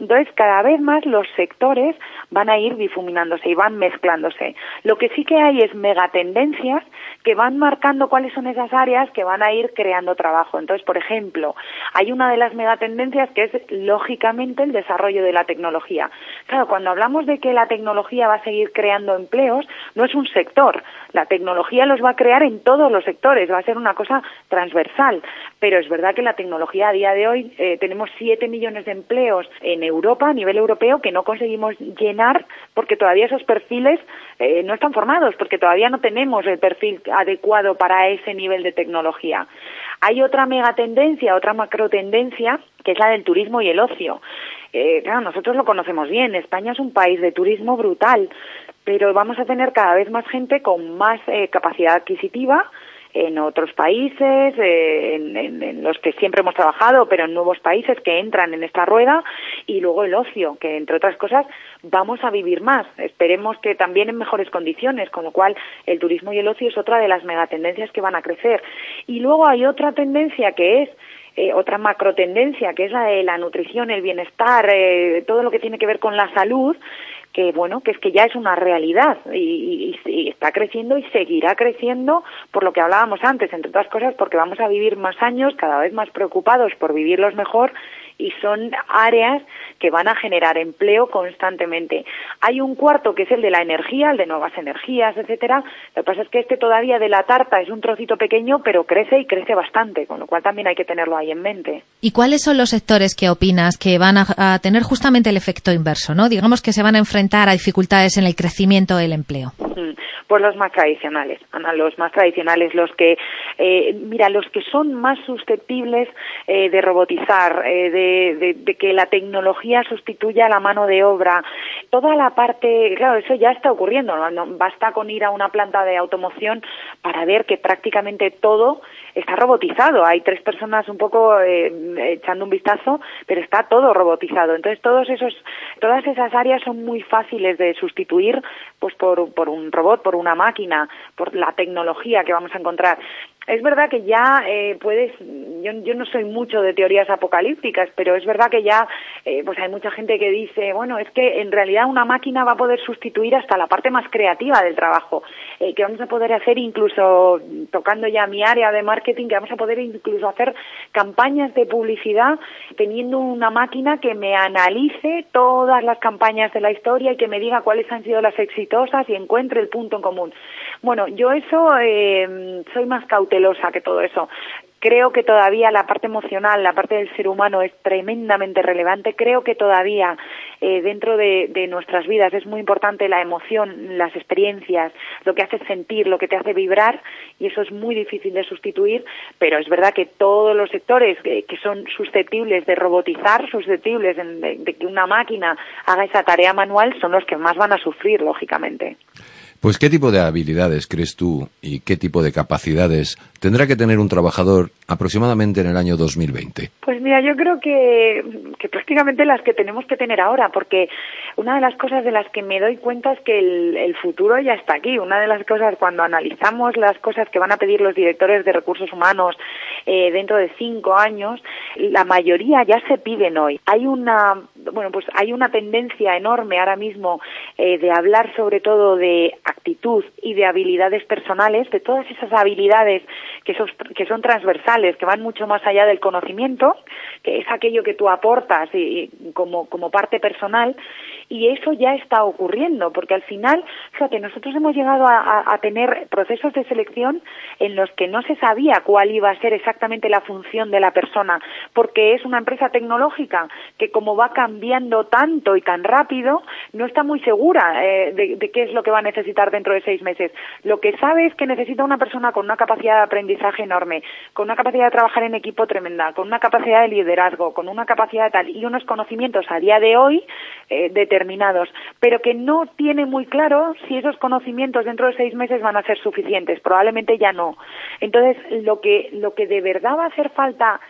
Entonces, cada vez más los sectores van a ir difuminándose y van mezclándose. Lo que sí que hay es megatendencias que van marcando cuáles son esas áreas que van a ir creando trabajo. Entonces, por ejemplo, hay una de las megatendencias que es, lógicamente, el desarrollo de la tecnología. Claro, cuando hablamos de que la tecnología va a seguir creando empleos, no es un sector. La tecnología los va a crear en todos los sectores, va a ser una cosa transversal. Pero es verdad que la tecnología a día de hoy eh, tenemos 7 millones de empleos en Europa, a nivel europeo, que no conseguimos llenar porque todavía esos perfiles eh, no están formados, porque todavía no tenemos el perfil adecuado para ese nivel de tecnología. Hay otra megatendencia, otra macrotendencia, que es la del turismo y el ocio. Eh, claro, nosotros lo conocemos bien. España es un país de turismo brutal, pero vamos a tener cada vez más gente con más eh, capacidad adquisitiva, en otros países, eh, en, los que siempre hemos trabajado, pero en nuevos países que entran en esta rueda, y luego el ocio, que entre otras cosas vamos a vivir más. Esperemos que también en mejores condiciones, con lo cual el turismo y el ocio es otra de las megatendencias que van a crecer. Y luego hay otra tendencia que es eh, otra macro tendencia, que es la de la nutrición, el bienestar, eh, todo lo que tiene que ver con la salud, que bueno, que es que ya es una realidad y, está creciendo y seguirá creciendo por lo que hablábamos antes, entre otras cosas porque vamos a vivir más años, cada vez más preocupados por vivirlos mejor y son áreas que van a generar empleo constantemente. Hay un cuarto que es el de la energía, el de nuevas energías, etcétera. Lo que pasa es que este todavía de la tarta es un trocito pequeño, pero crece y crece bastante, con lo cual también hay que tenerlo ahí en mente. ¿Y cuáles son los sectores que opinas que van a, tener justamente el efecto inverso, no? Digamos que se van a enfrentar a dificultades en el crecimiento del empleo. Mm, pues los más tradicionales, Ana, los más tradicionales, los que, eh, mira, los que son más susceptibles eh, de robotizar, eh, de de, que la tecnología sustituya la mano de obra. Toda la parte, claro, eso ya está ocurriendo, ¿no? basta con ir a una planta de automoción para ver que prácticamente todo está robotizado. Hay tres personas un poco eh, echando un vistazo, pero está todo robotizado. Entonces, todos esos, todas esas áreas son muy fáciles de sustituir pues por, por un robot, por una máquina, por la tecnología que vamos a encontrar. Es verdad que ya eh, puedes, yo, yo, no soy mucho de teorías apocalípticas, pero es verdad que ya eh, pues hay mucha gente que dice, bueno, es que en realidad una máquina va a poder sustituir hasta la parte más creativa del trabajo, eh, que vamos a poder hacer incluso, tocando ya mi área de marketing, que vamos a poder incluso hacer campañas de publicidad teniendo una máquina que me analice todas las campañas de la historia y que me diga cuáles han sido las exitosas y encuentre el punto en común. Bueno, yo eso eh, soy más cautelosa que todo eso. Creo que todavía la parte emocional, la parte del ser humano es tremendamente relevante. Creo que todavía eh, dentro de, nuestras vidas es muy importante la emoción, las experiencias, lo que hace sentir, lo que te hace vibrar y eso es muy difícil de sustituir. Pero es verdad que todos los sectores que, son susceptibles de robotizar, susceptibles de que una máquina haga esa tarea manual, son los que más van a sufrir, lógicamente. Pues ¿qué tipo de habilidades crees tú y qué tipo de capacidades tendrá que tener un trabajador aproximadamente en el año 2020? Pues mira, yo creo que, que prácticamente las que tenemos que tener ahora, porque una de las cosas de las que me doy cuenta es que el, el futuro ya está aquí. Una de las cosas cuando analizamos las cosas que van a pedir los directores de recursos humanos eh, dentro de cinco años, la mayoría ya se piden hoy. Hay una, bueno, pues hay una tendencia enorme ahora mismo eh, de hablar sobre todo de actitud y de habilidades personales, de todas esas habilidades que son, que son transversales, que van mucho más allá del conocimiento, que es aquello que tú aportas y, como, como parte personal, y eso ya está ocurriendo, porque al final, fíjate, nosotros hemos llegado a, tener procesos de selección en los que no se sabía cuál iba a ser exactamente la función de la persona, porque es una empresa tecnológica que como va cambiando tanto y tan rápido, no está muy segura eh, de, de qué es lo que va a necesitar dentro de seis meses. Lo que sabe es que necesita una persona con una capacidad de aprendizaje enorme, con una capacidad de trabajar en equipo tremenda, con una capacidad de liderazgo, con una capacidad de tal y unos conocimientos a día de hoy eh, determinados, pero que no tiene muy claro si esos conocimientos dentro de seis meses van a ser suficientes. Probablemente ya no. Entonces, lo que, lo que de verdad va a hacer falta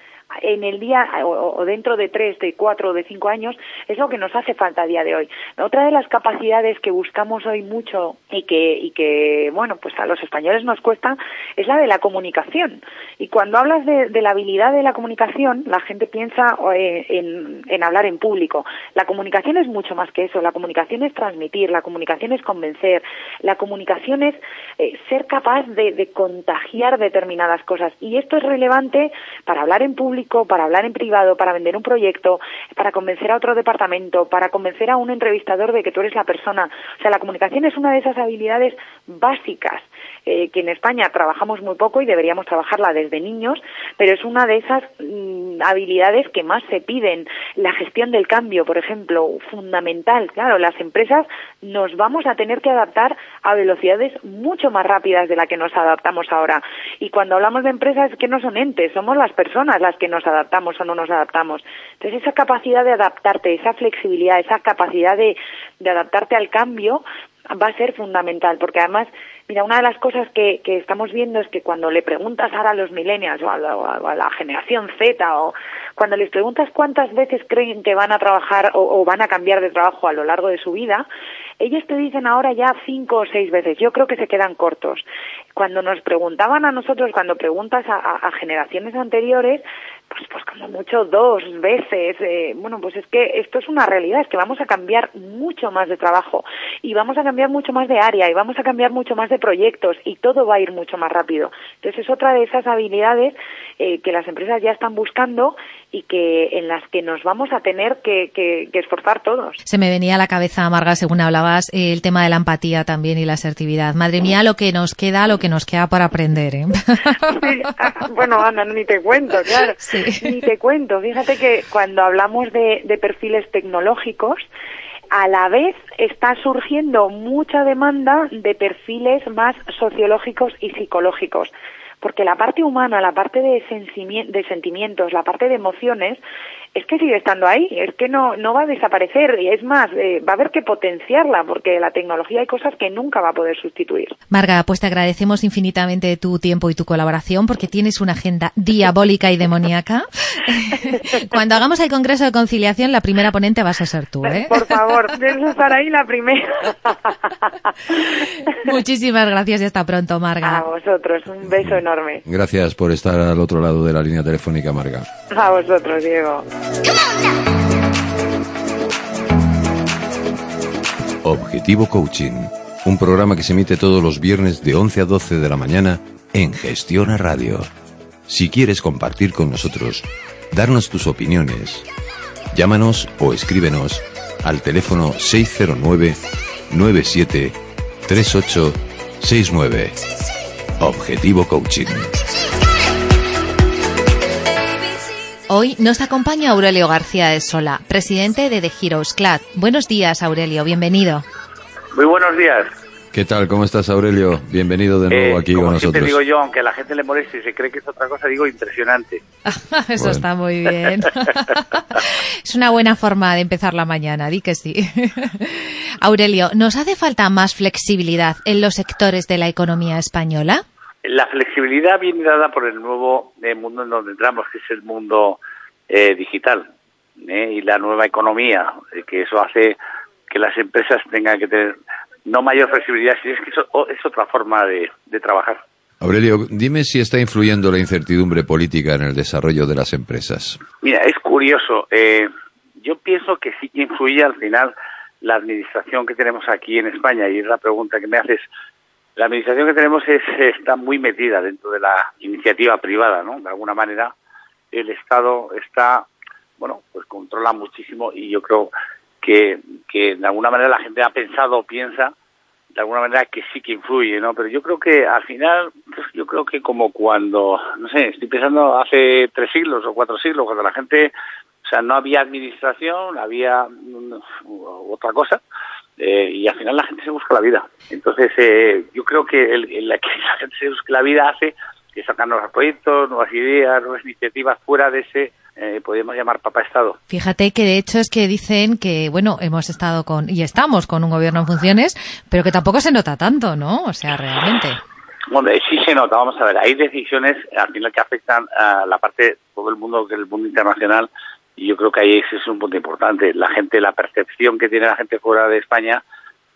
en el día o, dentro de tres, de cuatro o de cinco años es lo que nos hace falta a día de hoy. Otra de las capacidades que buscamos hoy mucho y que, y que bueno, pues a los españoles nos cuesta es la de la comunicación. Y cuando hablas de, la habilidad de la comunicación, la gente piensa eh, en, en, hablar en público. La comunicación es mucho más que eso. La comunicación es transmitir, la comunicación es convencer, la comunicación es eh, ser capaz de, de contagiar determinadas cosas. Y esto es relevante para hablar en público para hablar en privado, para vender un proyecto, para convencer a otro departamento, para convencer a un entrevistador de que tú eres la persona. O sea, la comunicación es una de esas habilidades básicas eh, que en España trabajamos muy poco y deberíamos trabajarla desde niños, pero es una de esas mm, habilidades que más se piden. La gestión del cambio, por ejemplo, fundamental. Claro, las empresas nos vamos a tener que adaptar a velocidades mucho más rápidas de la que nos adaptamos ahora. Y cuando hablamos de empresas es que no son entes, somos las personas las que nos adaptamos o no nos adaptamos. Entonces esa capacidad de adaptarte, esa flexibilidad, esa capacidad de, de adaptarte al cambio va a ser fundamental, porque además Mira, una de las cosas que, que, estamos viendo es que cuando le preguntas ahora a los millennials o a la, a la generación Z o cuando les preguntas cuántas veces creen que van a trabajar o, o, van a cambiar de trabajo a lo largo de su vida, ellos te dicen ahora ya cinco o seis veces. Yo creo que se quedan cortos. Cuando nos preguntaban a nosotros, cuando preguntas a generaciones anteriores, pues, pues como mucho dos veces. Eh, bueno, pues es que esto es una realidad, es que vamos a cambiar mucho más de trabajo y vamos a cambiar mucho más de área y vamos a cambiar mucho más de proyectos y todo va a ir mucho más rápido. Entonces es otra de esas habilidades eh, que las empresas ya están buscando y que en las que nos vamos a tener que, que, que, esforzar todos. Se me venía a la cabeza, Marga, según hablabas, eh, el tema de la empatía también y la asertividad. Madre mía, lo que nos queda, lo que nos queda para aprender. ¿eh? [LAUGHS] Sí, ah, bueno, Ana, ni te cuento, claro. Sí. Ni te cuento. Fíjate que cuando hablamos de, de perfiles tecnológicos, a la vez está surgiendo mucha demanda de perfiles más sociológicos y psicológicos porque la parte humana, la parte de, de sentimientos, la parte de emociones, es que sigue estando ahí, es que no, no va a desaparecer y es más, eh, va a haber que potenciarla porque la tecnología hay cosas que nunca va a poder sustituir. Marga, pues te agradecemos infinitamente tu tiempo y tu colaboración porque tienes una agenda diabólica y demoníaca. [LAUGHS] Cuando hagamos el Congreso de Conciliación, la primera ponente vas a ser tú, ¿eh? Por favor, debes estar ahí la primera. [LAUGHS] Muchísimas gracias y hasta pronto, Marga. A vosotros, un beso enorme. Gracias por estar al otro lado de la línea telefónica, Marga. A vosotros, Diego. Objetivo Coaching, un programa que se emite todos los viernes de 11 a 12 de la mañana en Gestiona Radio. Si quieres compartir con nosotros, darnos tus opiniones, llámanos o escríbenos al teléfono 609 97 38 69. Objetivo Coaching. Hoy nos acompaña Aurelio García de Sola, presidente de The Heroes Club. Buenos días, Aurelio, bienvenido. Muy buenos días. ¿Qué tal? ¿Cómo estás, Aurelio? Bienvenido de nuevo Eh, aquí como con siempre nosotros. digo yo, aunque a la gente le moleste y se cree que es otra cosa, digo impresionante. [LAUGHS] Eso Bueno. está muy bien. [LAUGHS] es una buena forma de empezar la mañana, di que sí. [LAUGHS] Aurelio, ¿nos hace falta más flexibilidad en los sectores de la economía española? La flexibilidad viene dada por el nuevo eh, mundo en donde entramos, que es el mundo eh, digital ¿eh? y la nueva economía, eh, que eso hace que las empresas tengan que tener no mayor flexibilidad, sino es que eso es otra forma de, de trabajar. Aurelio, dime si está influyendo la incertidumbre política en el desarrollo de las empresas. Mira, es curioso. eh, yo pienso que sí que influye al final la administración que tenemos aquí en España y es la pregunta que me haces. La administración que tenemos es, está muy metida dentro de la iniciativa privada, ¿no? De alguna manera, el Estado está, bueno, pues controla muchísimo y yo creo que, que de alguna manera la gente ha pensado o piensa de alguna manera que sí que influye, ¿no? Pero yo creo que al final, pues yo creo que como cuando, no sé, estoy pensando hace tres siglos o cuatro siglos, cuando la gente, o sea, no había administración, había mm, otra cosa, eh, y al final la gente se busca la vida. Entonces, eh, yo creo que el, la [LAUGHS] que la gente se busque la vida hace que sacan nuevos proyectos, nuevas ideas, nuevas iniciativas fuera de ese, eh, podríamos llamar papá Estado. Fíjate que de hecho es que dicen que, bueno, hemos estado con, y estamos con un gobierno en funciones, pero que tampoco se nota tanto, ¿no? O sea, realmente. Hombre, sí se nota, vamos a ver, hay decisiones al final que afectan a la parte, todo el mundo, que el mundo internacional, y yo creo que ahí ese es un punto importante. La gente, la percepción que tiene la gente fuera de España,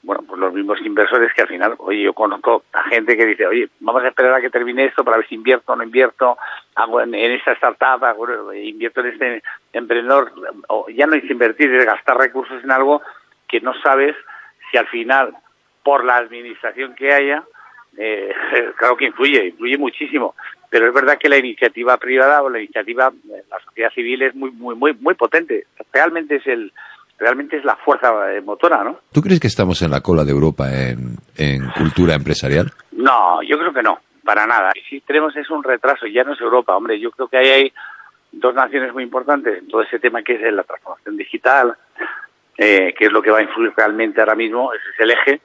bueno, pues los mismos inversores que al final, oye, yo conozco a gente que dice, oye, vamos a esperar a que termine esto para ver si invierto o no invierto, hago en, en esta startup, invierto en este emprendedor, o ya no es invertir, es gastar recursos en algo que no sabes si al final, por la administración que haya, eh, [LAUGHS] claro que influye, influye muchísimo. Pero es verdad que la iniciativa privada o la iniciativa, la sociedad civil es muy, muy, muy, muy potente. Realmente es el, realmente es la fuerza eh, motora, ¿no? ¿Tú crees que estamos en la cola de Europa en, en cultura empresarial? No, yo creo que no, para nada. Si tenemos es un retraso, ya no es Europa, hombre, yo creo que ahí hay dos naciones muy importantes en todo ese tema que es la transformación digital, eh, que es lo que va a influir realmente ahora mismo, ese es el eje,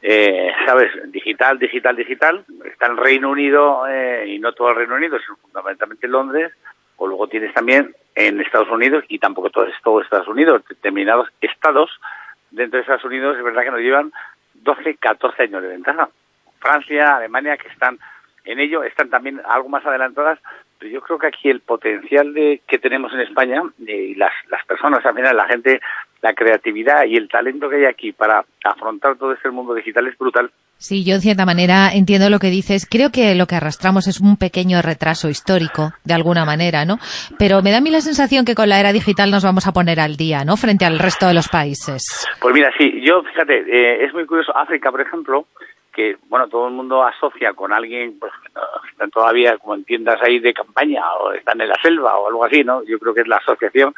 eh, ¿sabes? Digital, digital, digital. Está el Reino Unido eh, y no todo el Reino Unido, sino fundamentalmente Londres, o luego tienes también en Estados Unidos y tampoco todo es todo Estados Unidos, determinados estados dentro de Estados Unidos es verdad que nos llevan 12, 14 años de ventaja. Francia, Alemania, que están en ello, están también algo más adelantadas, pero yo creo que aquí el potencial de, que tenemos en España eh, y las, las personas, al final, la gente, la creatividad y el talento que hay aquí para afrontar todo este mundo digital es brutal. Sí, yo en cierta manera entiendo lo que dices. Creo que lo que arrastramos es un pequeño retraso histórico, de alguna manera, ¿no? Pero me da a mí la sensación que con la era digital nos vamos a poner al día, ¿no? Frente al resto de los países. Pues mira, sí, yo, fíjate, eh, es muy curioso, África, por ejemplo, que, bueno, todo el mundo asocia con alguien, pues, están todavía como en tiendas ahí de campaña, o están en la selva, o algo así, ¿no? Yo creo que es la asociación.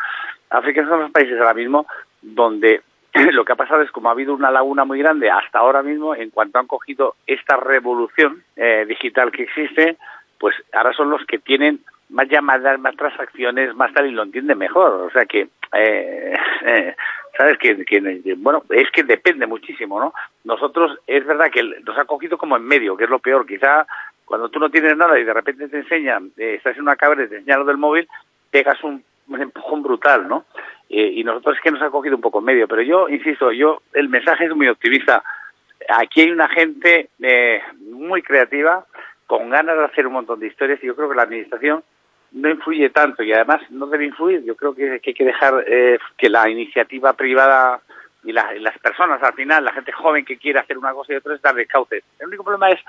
África son los países ahora mismo donde [CLEARS THROAT] lo que ha pasado es como ha habido una laguna muy grande hasta ahora mismo, en cuanto han cogido esta revolución eh, digital que existe, pues ahora son los que tienen más llamadas, más transacciones, más tal, y lo entienden mejor. O sea que, eh, [LAUGHS] eh, ¿sabes? Que, bueno, es que depende muchísimo, ¿no? Nosotros, es verdad que nos ha cogido como en medio, que es lo peor. Quizá cuando tú no tienes nada y de repente te enseñan, eh, estás en una cámara y te enseñan lo del móvil, pegas un, un empujón brutal, ¿no? Eh, y nosotros es que nos ha cogido un poco en medio. Pero yo, insisto, yo, el mensaje es muy optimista. Aquí hay una gente eh, muy creativa, con ganas de hacer un montón de historias, y yo creo que la administración no influye tanto y además no debe influir. Yo creo que, que hay que dejar eh, que la iniciativa privada y, la- y las personas, al final, la gente joven que quiere hacer una cosa y otra, es darle cauce. El único problema es,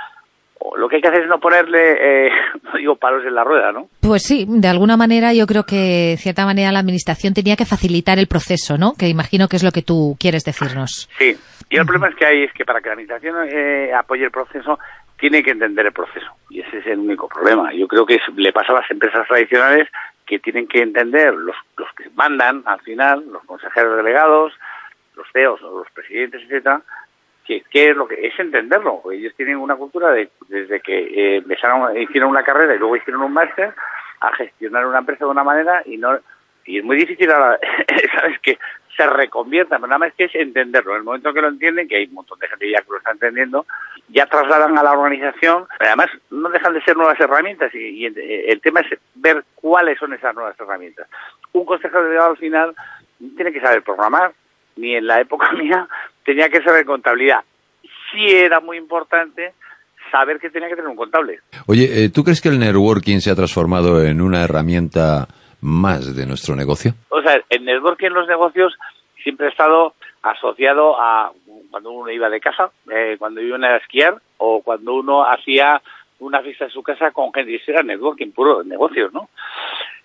lo que hay que hacer es no ponerle, eh, no [LAUGHS] digo palos en la rueda, ¿no? Pues sí, de alguna manera yo creo que, de cierta manera, la administración tenía que facilitar el proceso, ¿no? Que imagino que es lo que tú quieres decirnos. Sí, y el problema es que hay es que para que la administración eh, apoye el proceso, tiene que entender el proceso. Y ese es el único problema. Yo creo que es- le pasa a las empresas tradicionales que tienen que entender los, los que mandan al final, los consejeros delegados, los CEOs o los presidentes, etcétera, que, que es lo que es entenderlo. Ellos tienen una cultura de desde que eh, empezaron, hicieron una carrera y luego hicieron un máster a gestionar una empresa de una manera y no y es muy difícil ahora, [LAUGHS] sabes que se reconviertan, pero nada más que es entenderlo. En el momento que lo entienden, que hay un montón de gente ya que lo está entendiendo, ya trasladan a la organización, además no dejan de ser nuevas herramientas y, el, tema es ver cuáles son esas nuevas herramientas. Un consejero delegado al final tiene que saber programar, ni en la época [LAUGHS] mía tenía que saber contabilidad. Sí era muy importante saber que tenía que tener un contable. Oye, eh, ¿tú crees que el networking se ha transformado en una herramienta más de nuestro negocio? O sea, el networking en los negocios siempre ha estado asociado a cuando uno iba de casa, eh, cuando iba a esquiar o cuando uno hacía una fiesta en su casa con gente. Y eso era networking puro, negocios, ¿no?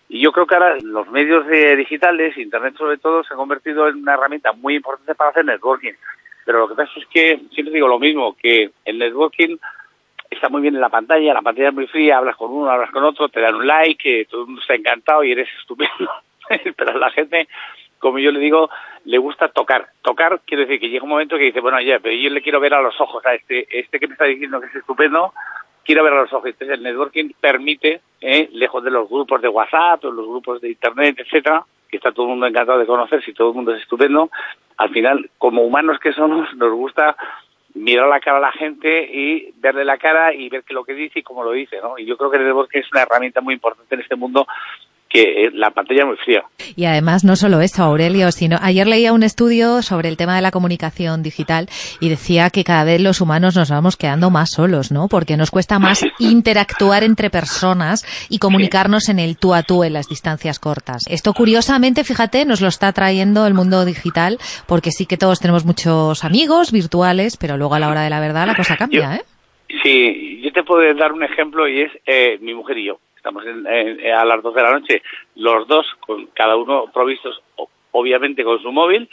Y yo creo que ahora los medios digitales, Internet sobre todo, se ha convertido en una herramienta muy importante para hacer networking. Pero lo que pasa es que siempre digo lo mismo, que el networking está muy bien en la pantalla, la pantalla es muy fría, hablas con uno, hablas con otro, te dan un like, todo el mundo está encantado y eres estupendo. [LAUGHS] Pero la gente, como yo le digo, le gusta tocar. Tocar quiere decir que llega un momento que dice, bueno, ya, pero yo le quiero ver a los ojos a este, este que me está diciendo que es estupendo, quiero ver a los ojos. El networking permite, eh, lejos de los grupos de WhatsApp o los grupos de Internet, etcétera, que está todo el mundo encantado de conocer, si todo el mundo es estupendo, al final, como humanos que somos, nos gusta mirar la cara a la gente y verle la cara y ver qué lo que dice y cómo lo dice, ¿no? Y yo creo que el networking es una herramienta muy importante en este mundo que la pantalla es muy fría. Y además no solo esto, Aurelio, sino ayer leía un estudio sobre el tema de la comunicación digital y decía que cada vez los humanos nos vamos quedando más solos, ¿no? Porque nos cuesta más [LAUGHS] interactuar entre personas y comunicarnos en el tú a tú en las distancias cortas. Esto curiosamente, fíjate, nos lo está trayendo el mundo digital porque sí que todos tenemos muchos amigos virtuales, pero luego a la hora de la verdad la cosa cambia, ¿eh? Sí, yo te puedo dar un ejemplo y es eh, mi mujer y yo estamos a las 12 de la noche, los dos, con cada uno provistos obviamente con su móvil,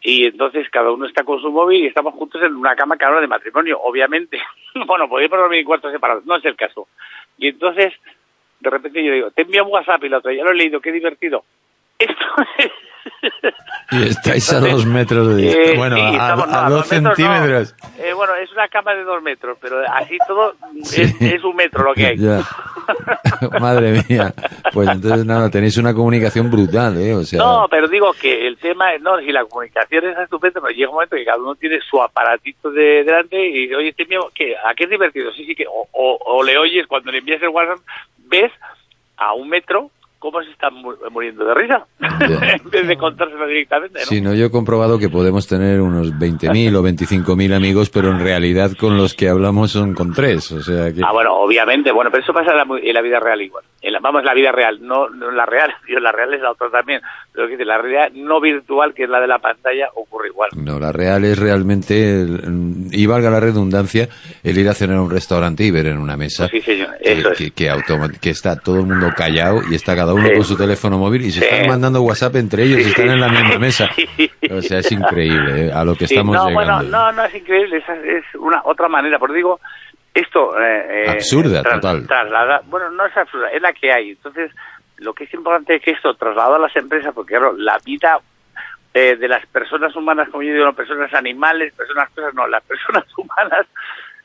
y entonces cada uno está con su móvil y estamos juntos en una cama cada uno de matrimonio, obviamente. [LAUGHS] bueno, podemos dormir en cuartos separados, no es el caso. Y entonces, de repente yo digo, te envío un WhatsApp y la otra, ya lo he leído, qué divertido. [LAUGHS] Esto es y estáis a dos metros de distancia. Eh, bueno, a, dos, centímetros. Eh, bueno, es una cama de dos metros, pero así todo es, un metro lo que hay. [LAUGHS] Madre mía. Pues entonces, nada, tenéis una comunicación brutal, ¿eh? O sea... No, pero digo que el tema es, no, si la comunicación es estupenda, pero llega un momento que cada uno tiene su aparatito de delante y dice, oye, este mío, ¿qué? ¿a qué es divertido? Sí, sí, que o, o le oyes cuando le envías el WhatsApp, ves a un metro cómo se están muriendo de risa [LAUGHS] en vez de contárselo directamente. ¿no? Sí, no, yo he comprobado que podemos tener unos 20.000 o 25.000 amigos, pero en realidad con los que hablamos son con tres. O sea que... Ah, bueno, obviamente, bueno, pero eso pasa en la, vida real igual. En la, vamos, la vida real, no, no la real, [LAUGHS] la real es la otra también, pero que la realidad no virtual, que es la de la pantalla, ocurre igual. No, la real es realmente, y valga la redundancia, el ir a cenar a un restaurante y ver en una mesa sí, señor. Eso que, que, que está todo el mundo callado y está cada uno con su teléfono móvil y se están mandando WhatsApp entre ellos y están en la misma mesa. [LAUGHS] O sea, es increíble ¿eh? a lo que estamos no, llegando. Bueno, no, no es increíble, es, es una otra manera. Por digo, esto... Eh, eh absurda, total. bueno, no es absurda, es la que hay. Entonces, lo que es importante es que esto trasladado a las empresas, porque claro, la vida eh, de las personas humanas, como yo digo, no personas animales, personas cosas, no, las personas [LAUGHS] humanas,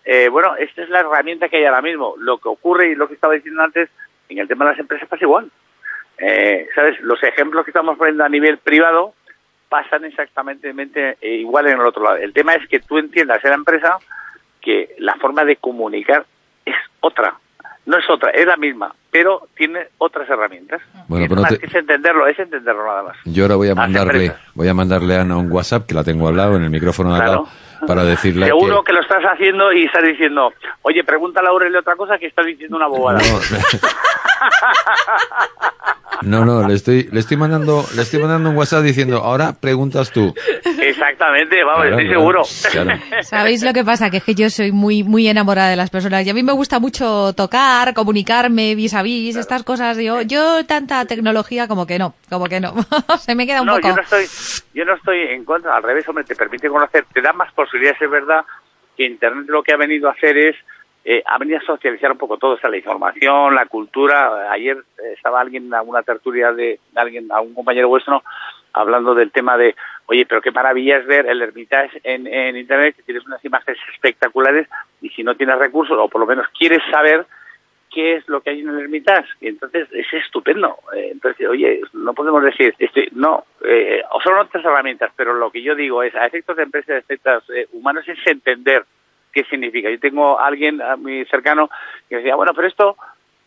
eh, bueno, esta es la herramienta que hay ahora mismo. Lo que ocurre y lo que estaba diciendo antes, en el tema de las empresas pasa igual. Eh, ¿Sabes? Los ejemplos que estamos poniendo a nivel privado pasan exactamente eh, igual en el otro lado. El tema es que tú entiendas en la empresa que la forma de comunicar es otra. No es otra, es la misma, pero tiene otras herramientas. Bueno, es, entenderlo, es entenderlo nada más. Yo ahora voy a mandarle, voy a mandarle a Ana un WhatsApp que la tengo al lado en el micrófono de al lado para decirle Seguro que... lo estás haciendo y estás diciendo, oye, pregúntale a Aurelio otra cosa que estás diciendo una bobada. No, [LAUGHS] [LAUGHS] no, le estoy, le estoy mandando, le estoy mandando un WhatsApp diciendo, ahora preguntas tú. Exactamente, vamos, estoy seguro. ¿Sabéis lo que pasa? Que es que yo soy muy, muy enamorada de las personas y a mí me gusta mucho tocar, comunicarme, vis a vis, estas cosas. Yo, yo tanta tecnología como que no, como que no. [LAUGHS] Se me queda un poco. Yo no estoy, yo no estoy en contra, al revés, hombre, te permite conocer, te da más posibilidades, es verdad, que Internet lo que ha venido a hacer es eh, ha venido a socializar un poco todo, o sea, la información, la cultura. Ayer estaba alguien en alguna tertulia de, alguien, a compañero vuestro, hablando del tema de, oye, pero qué maravilla es ver el Hermitage en, en Internet, que tienes unas imágenes espectaculares y si no tienes recursos, o por lo menos quieres saber qué es lo que hay en el Hermitage. Y entonces es estupendo. Eh, entonces, oye, no podemos decir, este, no, eh, son otras herramientas, pero lo que yo digo es, a efectos de empresas, a efectos eh, humanos, es entender qué significa. Yo tengo a alguien a mi cercano que decía, bueno, pero esto,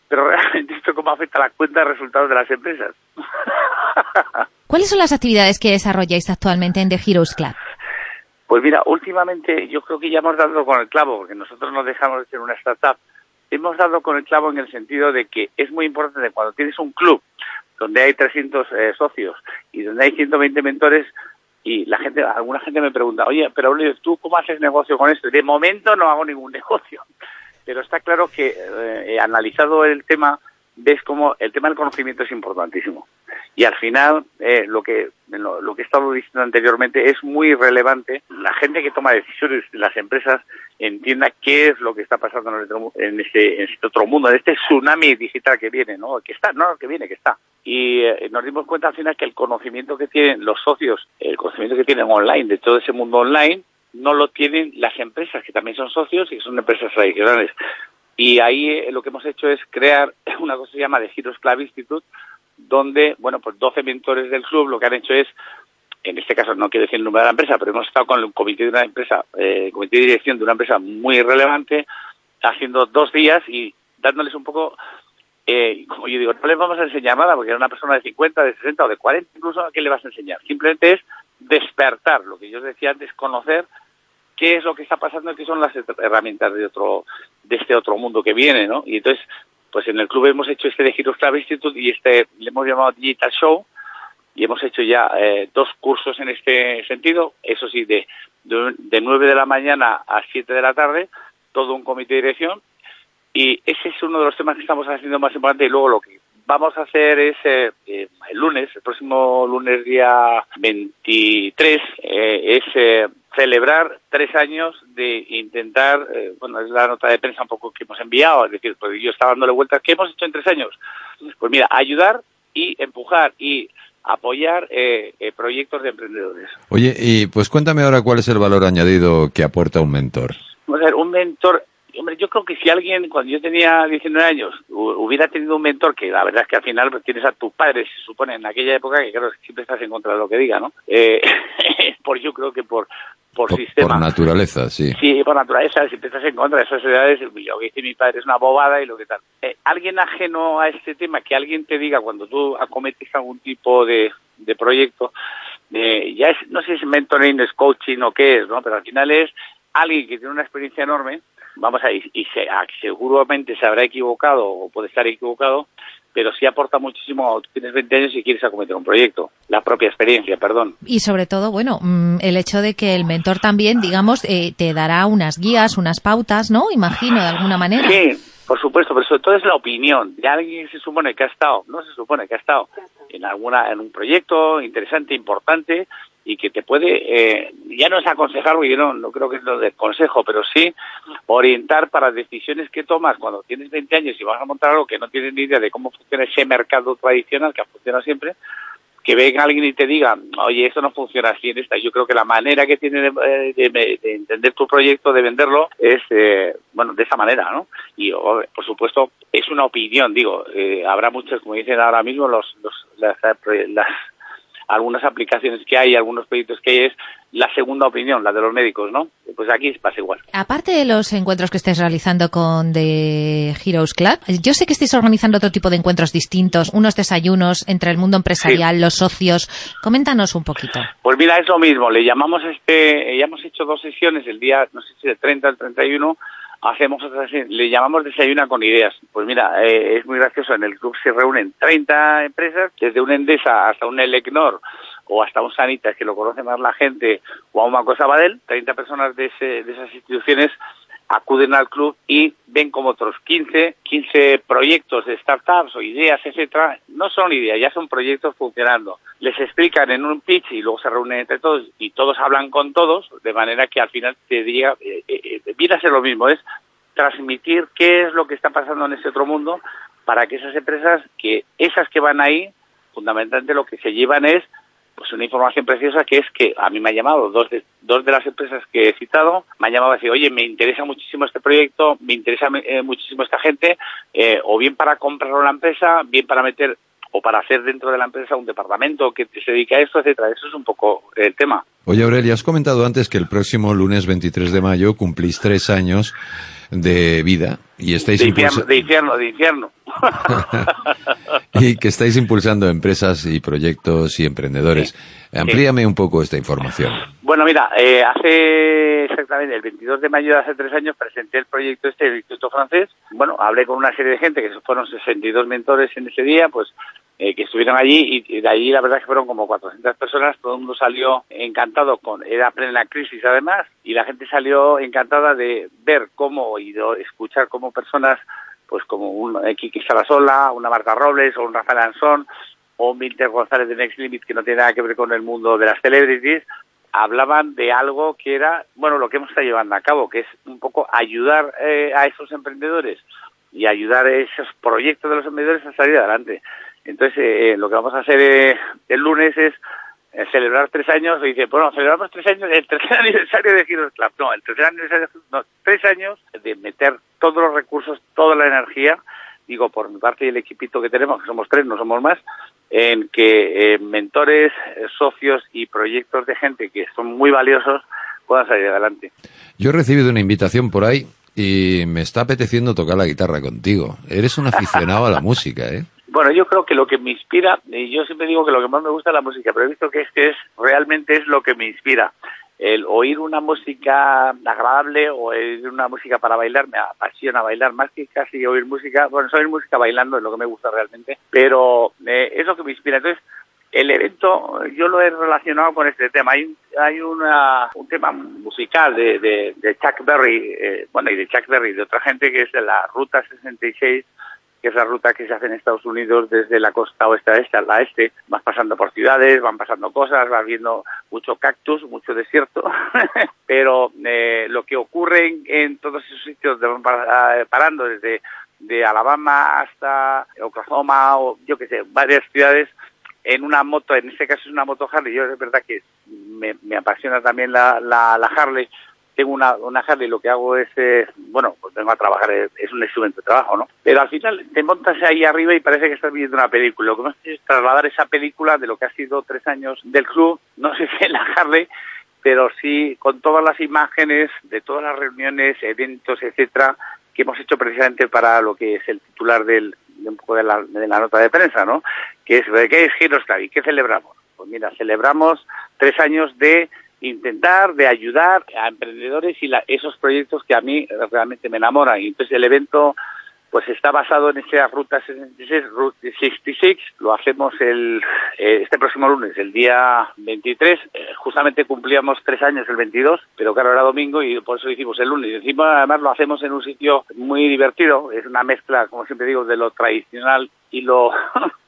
pero [LAUGHS] realmente esto cómo afecta a la cuenta de resultados de las empresas. [LAUGHS] ¿Cuáles son las actividades que desarrolláis actualmente en The Heroes Club? Pues mira, últimamente yo creo que ya hemos dado con el clavo, porque nosotros no dejamos de ser una startup. Hemos dado con el clavo en el sentido de que es muy importante cuando tienes un club donde hay 300 eh, socios y donde hay 120 mentores y la gente, alguna gente me pregunta, oye, pero ¿tú cómo haces negocio con esto? De momento no hago ningún [LAUGHS] negocio, pero está claro que eh, analizado el tema ves como el tema del conocimiento es importantísimo. Y al final, eh, lo, que, lo, que he estado diciendo anteriormente es muy relevante. La gente que toma decisiones, las empresas, entienda qué es lo que está pasando en, este, en este otro mundo, en este tsunami digital que viene, ¿no? Que está, no, que viene, que está. Y eh, nos dimos cuenta al final que el conocimiento que tienen los socios, el conocimiento que tienen online, de todo ese mundo online, no lo tienen las empresas que también son socios y que son empresas tradicionales. Y ahí eh, lo que hemos hecho es crear [LAUGHS] una cosa que se llama The Heroes Club Institute, donde, bueno, pues 12 mentores del club lo que han hecho es, en este caso no quiero decir el nombre de la empresa, pero hemos estado con el comité de una empresa, eh, comité de dirección de una empresa muy relevante, haciendo dos días y dándoles un poco, eh, como yo digo, no les vamos a enseñar nada, porque era una persona de 50, de 60 o de 40, incluso, ¿a qué le vas a enseñar? Simplemente es despertar, lo que yo decía antes, conocer qué es lo que está pasando y qué son las herramientas de otro de este otro mundo que viene, ¿no? Y entonces, pues en el club hemos hecho este de Heroes Club Institute y este le hemos llamado Digital Show y hemos hecho ya eh, dos cursos en este sentido, eso sí, de, de, de 9 de la mañana a 7 de la tarde, todo un comité de dirección y ese es uno de los temas que estamos haciendo más importante y luego lo que vamos a hacer es eh, eh, el lunes, el próximo lunes día 23, eh, es celebrar tres años de intentar, bueno, es la nota de prensa un poco que hemos enviado, es decir, pues yo estaba dándole vueltas, ¿qué hemos hecho en tres años? Pues mira, ayudar y empujar y apoyar proyectos de emprendedores. Oye, y pues cuéntame ahora cuál es el valor añadido que aporta un mentor. un mentor Hombre, yo creo que si alguien, cuando yo tenía 19 años, hubiera tenido un mentor, que la verdad es que al final pues, tienes a tus padres, se supone, en aquella época, que claro, siempre estás en contra de lo que diga, ¿no? Eh, [LAUGHS] por yo creo que por, por, sistema. Por naturaleza, sí. Sí, por naturaleza, si estás en contra de esas edades, lo que dice mi padre es una bobada y lo que tal. Eh, alguien ajeno a este tema, que alguien te diga cuando tú acometes algún tipo de, de proyecto, eh, ya es, no sé si es mentoring, es coaching o qué es, ¿no? Pero al final es alguien que tiene una experiencia enorme, vamos a y se, seguramente se habrá equivocado o puede estar equivocado, pero sí aporta muchísimo. Tienes 20 años y quieres acometer un proyecto, la propia experiencia, perdón. Y sobre todo, bueno, mm, el hecho de que el mentor también, digamos, eh, te dará unas guías, unas pautas, ¿no? Imagino, de alguna manera. Sí, por supuesto, pero sobre todo es la opinión de alguien que se supone que ha estado, no se supone que ha estado en alguna en un proyecto interesante, importante, y que te puede, eh, ya no es aconsejar, porque yo no, creo que es lo de consejo, pero sí orientar para decisiones que tomas cuando tienes 20 años y vas a montar algo que no tienes ni idea de cómo funciona ese mercado tradicional que ha funcionado siempre, que venga alguien y te diga, oye, esto no funciona así en esta. Yo creo que la manera que tiene de, de, entender tu proyecto, de venderlo, es, eh, bueno, de esa manera, ¿no? Y, por supuesto, es una opinión, digo, eh, habrá muchos, como dicen ahora mismo, los, los las, las algunas aplicaciones que hay, algunos proyectos que hay, es la segunda opinión, la de los médicos, ¿no? Pues aquí pasa igual. Aparte de los encuentros que estáis realizando con The Heroes Club, yo sé que estáis organizando otro tipo de encuentros distintos, unos desayunos entre el mundo empresarial, los socios. Coméntanos un poquito. Pues mira, es lo mismo. Le llamamos este, ya hemos hecho dos sesiones el día, no sé si del 30 al 31, hacemos le llamamos desayuna con ideas. Pues mira, eh, es muy gracioso, en el club se reúnen 30 empresas, desde una Endesa hasta un Elecnor o hasta un Sanitas, que lo conoce más la gente, o a un Banco Sabadell, 30 personas de, ese, de esas instituciones acuden al club y ven como otros 15, 15 proyectos de startups o ideas, etcétera, no son ideas, ya son proyectos funcionando. Les explican en un pitch y luego se reúnen entre todos y todos hablan con todos, de manera que al final te diga, eh, eh, eh, viene a ser lo mismo, es transmitir qué es lo que está pasando en ese otro mundo para que esas empresas, que esas que van ahí, fundamentalmente lo que se llevan es pues una información preciosa que es que a mí me ha llamado dos de, dos de las empresas que he citado, me han llamado a decir, oye, me interesa muchísimo este proyecto, me interesa eh, muchísimo esta gente, eh, o bien para comprar la empresa, bien para meter o para hacer dentro de la empresa un departamento que se dedica a esto, etcétera. Eso es un poco el tema. Oye, Aurelia, has comentado antes que el próximo lunes 23 de mayo cumplís tres años de vida y estáis de infierno, de infierno, de infierno. [LAUGHS] y que estáis impulsando empresas y proyectos y emprendedores. Amplíame un poco esta información. Bueno, mira, eh, hace exactamente el 22 de mayo de hace tres años presenté el proyecto este del Instituto Francés. Bueno, hablé con una serie de gente, que fueron 62 mentores en ese día, pues eh, que estuvieron allí y, de allí la verdad es que fueron como 400 personas, todo el mundo salió encantado con, era plena crisis además, y la gente salió encantada de ver cómo y de escuchar cómo personas pues como un Kiki Salasola, una Marta Robles o un Rafael Ansón o un Milter González de Next Limit que no tiene nada que ver con el mundo de las celebrities, hablaban de algo que era, bueno, lo que hemos estado llevando a cabo, que es un poco ayudar eh, a esos emprendedores y ayudar a esos proyectos de los emprendedores a salir adelante. Entonces, eh, lo que vamos a hacer eh, el lunes es eh, celebrar tres años. Y dice, bueno, celebramos tres años, el tercer [LAUGHS] aniversario de Giros Club. No, el tercer aniversario, no, tres años de meter todos los recursos, toda la energía, digo, por mi parte y el equipito que tenemos, que somos tres, no somos más, en que mentores, socios y proyectos de gente que son muy valiosos puedan salir adelante. Yo he recibido una invitación por ahí y me está apeteciendo tocar la guitarra contigo. Eres un aficionado a la [LAUGHS] música, ¿eh? Bueno, yo creo que lo que me inspira, y yo siempre digo que lo que más me gusta es la música, pero he visto que es que es realmente es lo que me inspira. El oír una música agradable o oír una música para bailar, me apasiona bailar, más que casi oír música, bueno, oír música bailando es lo que me gusta realmente, pero eh, es lo que me inspira. Entonces, el evento yo lo he relacionado con este tema. Hay, hay una, un tema musical de, de, Chuck Berry, eh, bueno, y de Chuck Berry, de otra gente que es de la Ruta 66, que es la ruta que se hace en Estados Unidos desde la costa oeste a este, a la este. Vas pasando por ciudades, van pasando cosas, vas viendo mucho cactus, mucho desierto, [LAUGHS] pero eh, lo que ocurre en, todos esos sitios de van eh, parando desde de Alabama hasta Oklahoma o yo que sé, varias ciudades en una moto, en este caso es una moto Harley, yo es verdad que me, me apasiona también la, la, la Harley, tengo una, una Harley, lo que hago es, eh, bueno, pues vengo a trabajar, es, un instrumento de trabajo, ¿no? Pero al final te montas ahí arriba y parece que estás viendo una película. Lo que más es trasladar esa película de lo que ha sido tres años del club, no sé si en la Harley, pero sí con todas las imágenes de todas las reuniones, eventos, etcétera, que hemos hecho precisamente para lo que es el titular del, de un poco de la, de la nota de prensa, ¿no? Que es, ¿qué es Giro y ¿Qué celebramos? Pues mira, celebramos tres años de intentar de ayudar a emprendedores y esos proyectos que a mí realmente me enamoran. Y entonces el evento pues está basado en esa ruta 66, Route 66. Lo hacemos el, eh, este próximo lunes, el día 23. Eh, justamente cumplíamos tres años el 22, pero claro, era domingo y por eso lo hicimos el lunes. Y encima, además, lo hacemos en un sitio muy divertido. Es una mezcla, como siempre digo, de lo tradicional y lo [LAUGHS]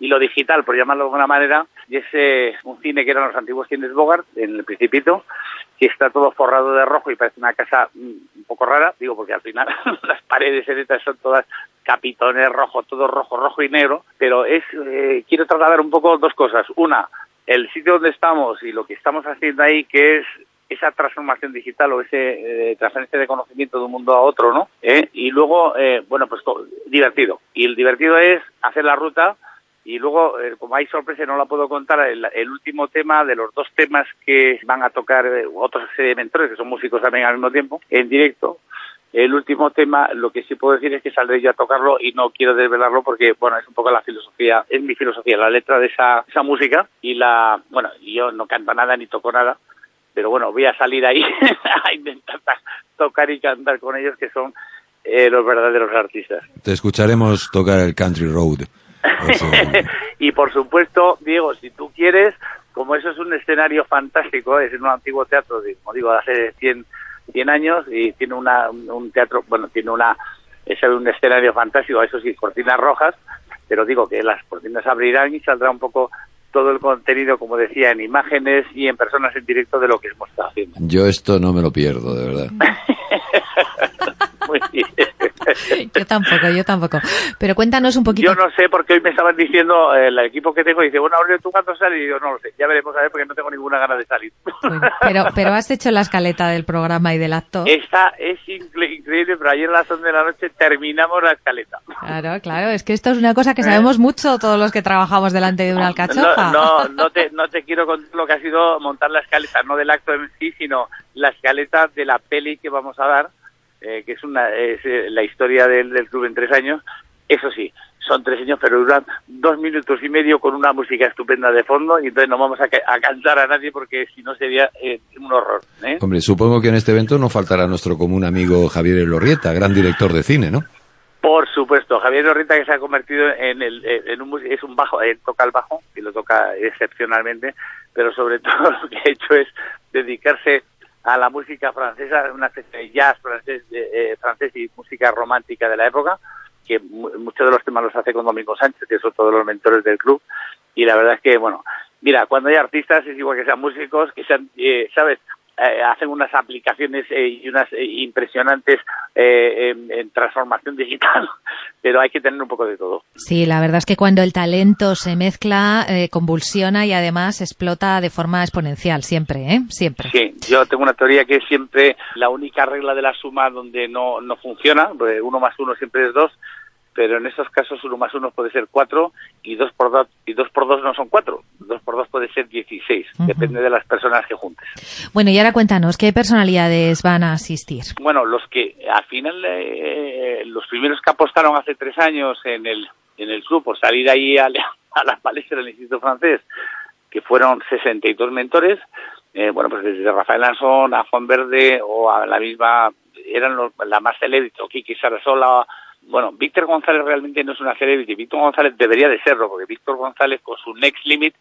y lo digital, por llamarlo de alguna manera, y es eh, un cine que eran los antiguos cines Bogart, en el Principito, que está todo forrado de rojo y parece una casa mm, un poco rara, digo porque al final [LAUGHS] las paredes etcétera son todas capitones rojo, todo rojo, rojo y negro, pero es eh, quiero trasladar un poco dos cosas. Una, el sitio donde estamos y lo que estamos haciendo ahí, que es esa transformación digital o ese eh, transferencia de conocimiento de un mundo a otro, ¿no? Y luego, bueno, pues divertido. Y el divertido es hacer la ruta y luego, eh, como hay sorpresa, no la puedo contar, el, último tema de los dos temas que van a tocar eh, otros mentores, que son músicos también al mismo tiempo, en directo. El último tema, lo que sí puedo decir es que saldré yo a tocarlo y no quiero desvelarlo porque, bueno, es un poco la filosofía, es mi filosofía, la letra de esa, esa música y la, bueno, yo no canto nada ni toco nada, pero bueno, voy a salir ahí [LAUGHS] a intentar tocar y cantar con ellos que son eh, los verdaderos artistas. Te escucharemos tocar el Country Road. [LAUGHS] y por supuesto, Diego, si tú quieres, como eso es un escenario fantástico, es un antiguo teatro, como digo, de hace 100, 100 años y tiene una, un teatro, bueno, tiene una, es un escenario fantástico, eso sí, cortinas rojas, pero digo que las cortinas abrirán y saldrá un poco todo el contenido, como decía, en imágenes y en personas en directo de lo que hemos estado haciendo. Yo esto no me lo pierdo, de verdad. [LAUGHS] Muy bien. yo tampoco, yo tampoco. Pero cuéntanos un poquito. Yo no sé, porque hoy me estaban diciendo, el equipo que tengo dice, bueno, Aurelio, ¿tú cuándo sales? Y yo no lo sé, ya veremos a ver, porque no tengo ninguna gana de salir. pero, pero has hecho la escaleta del programa y del acto. Esta es increíble, pero ayer a las 11 de la noche terminamos la escaleta. Claro, claro, es que esto es una cosa que sabemos ¿Eh? mucho todos los que trabajamos delante de una alcachofa. No, no, no, te, no te quiero contar lo que ha sido montar la escaleta, no del acto en sí, sino la escaleta de la peli que vamos a dar, eh, que es, una, es eh, la historia del, del club en tres años. Eso sí, son tres años, pero duran dos minutos y medio con una música estupenda de fondo y entonces no vamos a, a cantar a nadie porque si no sería eh, un horror. ¿eh? Hombre, supongo que en este evento no faltará nuestro común amigo Javier Elorrieta, gran director de cine, ¿no? Por supuesto, Javier Elorrieta que se ha convertido en, el, en un es un bajo, él toca el bajo y lo toca excepcionalmente, pero sobre [LAUGHS] todo lo que ha hecho es dedicarse a la música francesa, una especie de jazz francés, eh, francés y música romántica de la época que muchos de los temas los hace con Domingo Sánchez, que son todos los mentores del club, y la verdad es que, bueno, mira, cuando hay artistas es igual que sean músicos, que sean, eh, ¿sabes?, eh, hacen unas aplicaciones eh, y unas eh, impresionantes en, en, transformación digital, [LAUGHS] pero hay que tener un poco de todo. Sí, la verdad es que cuando el talento se mezcla, convulsiona y además explota de forma exponencial, siempre, ¿eh? Siempre. Sí, yo tengo una teoría que es siempre la única regla de la suma donde no, no funciona, uno más uno siempre es dos, pero en estos casos uno más uno puede ser cuatro y dos por dos, y dos por dos no son cuatro, dos por dos puede ser dieciséis, depende de las personas que juntes. Bueno, y ahora cuéntanos, ¿qué personalidades van a asistir? Bueno, los que al final, eh, los primeros que apostaron hace tres años en el, en el club por salir ahí a, a la palestra del Instituto Francés, que fueron 62 mentores, eh, bueno, pues desde Rafael Lanzón a Juan Verde o a la misma, eran los, la más célebre, Kiki Sarasola, bueno, Víctor González realmente no es una celebrity. Víctor González debería de serlo, porque Víctor González con su Next Limit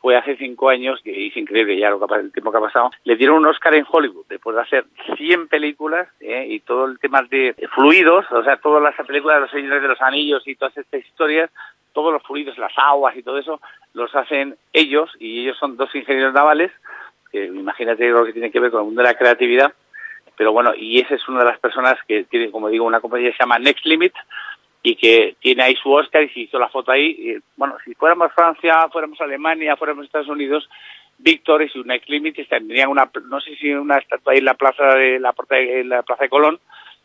fue hace cinco años, y es increíble ya lo que, el tiempo que ha pasado, le dieron un Oscar en Hollywood después de hacer 100 películas ¿eh? y todo el tema de fluidos, o sea, todas las películas de los Señores de los Anillos y todas estas historias, todos los fluidos, las aguas y todo eso, los hacen ellos y ellos son dos ingenieros navales, que imagínate lo que tiene que ver con el mundo de la creatividad, pero bueno, y esa es una de las personas que tiene, como digo, una compañía que se llama Next Limit y que tiene ahí su Oscar y se hizo la foto ahí. Y, bueno, si fuéramos Francia, fuéramos Alemania, fuéramos Estados Unidos, Víctor y su Next Limit tendrían una, no sé si una estatua ahí en la plaza de la, en la plaza de Colón,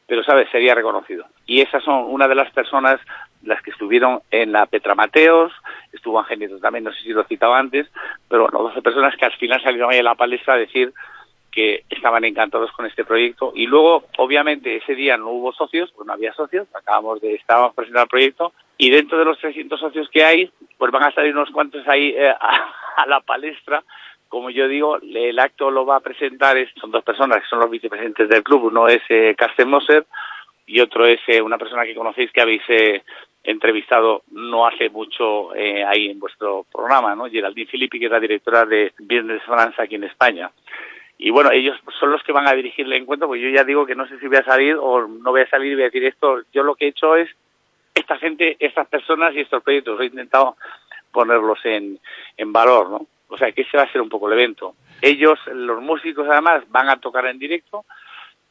pero sabes, sería reconocido. Y esas son una de las personas las que estuvieron en la Petra Mateos, estuvo Angelito también, no sé si lo citaba antes, pero bueno, 12 personas que al final salieron ahí a la palestra a decir que estaban encantados con este proyecto. Y luego obviamente ese día no hubo socios, pues no había socios, acabamos de estábamos presentando el proyecto y dentro de los 300 socios que hay, pues van a salir unos cuantos ahí eh, [LAUGHS] a, la palestra. Como yo digo, el acto lo va a presentar, son dos personas que son los vicepresidentes del club, uno es eh, Carsten Moser y otro es eh, una persona que conocéis que habéis eh, entrevistado no hace mucho ahí en vuestro programa, ¿no? Geraldine Filippi, que es la directora de Business France aquí en España y bueno, ellos son los que van a dirigir el encuentro, porque yo ya digo que no sé si voy a salir o no voy a salir y voy a decir esto. Yo lo que he hecho es, esta gente, estas personas y estos proyectos, he intentado ponerlos en, en valor, ¿no? O sea, que ese va a ser un poco el evento. Ellos, los músicos además, van a tocar en directo,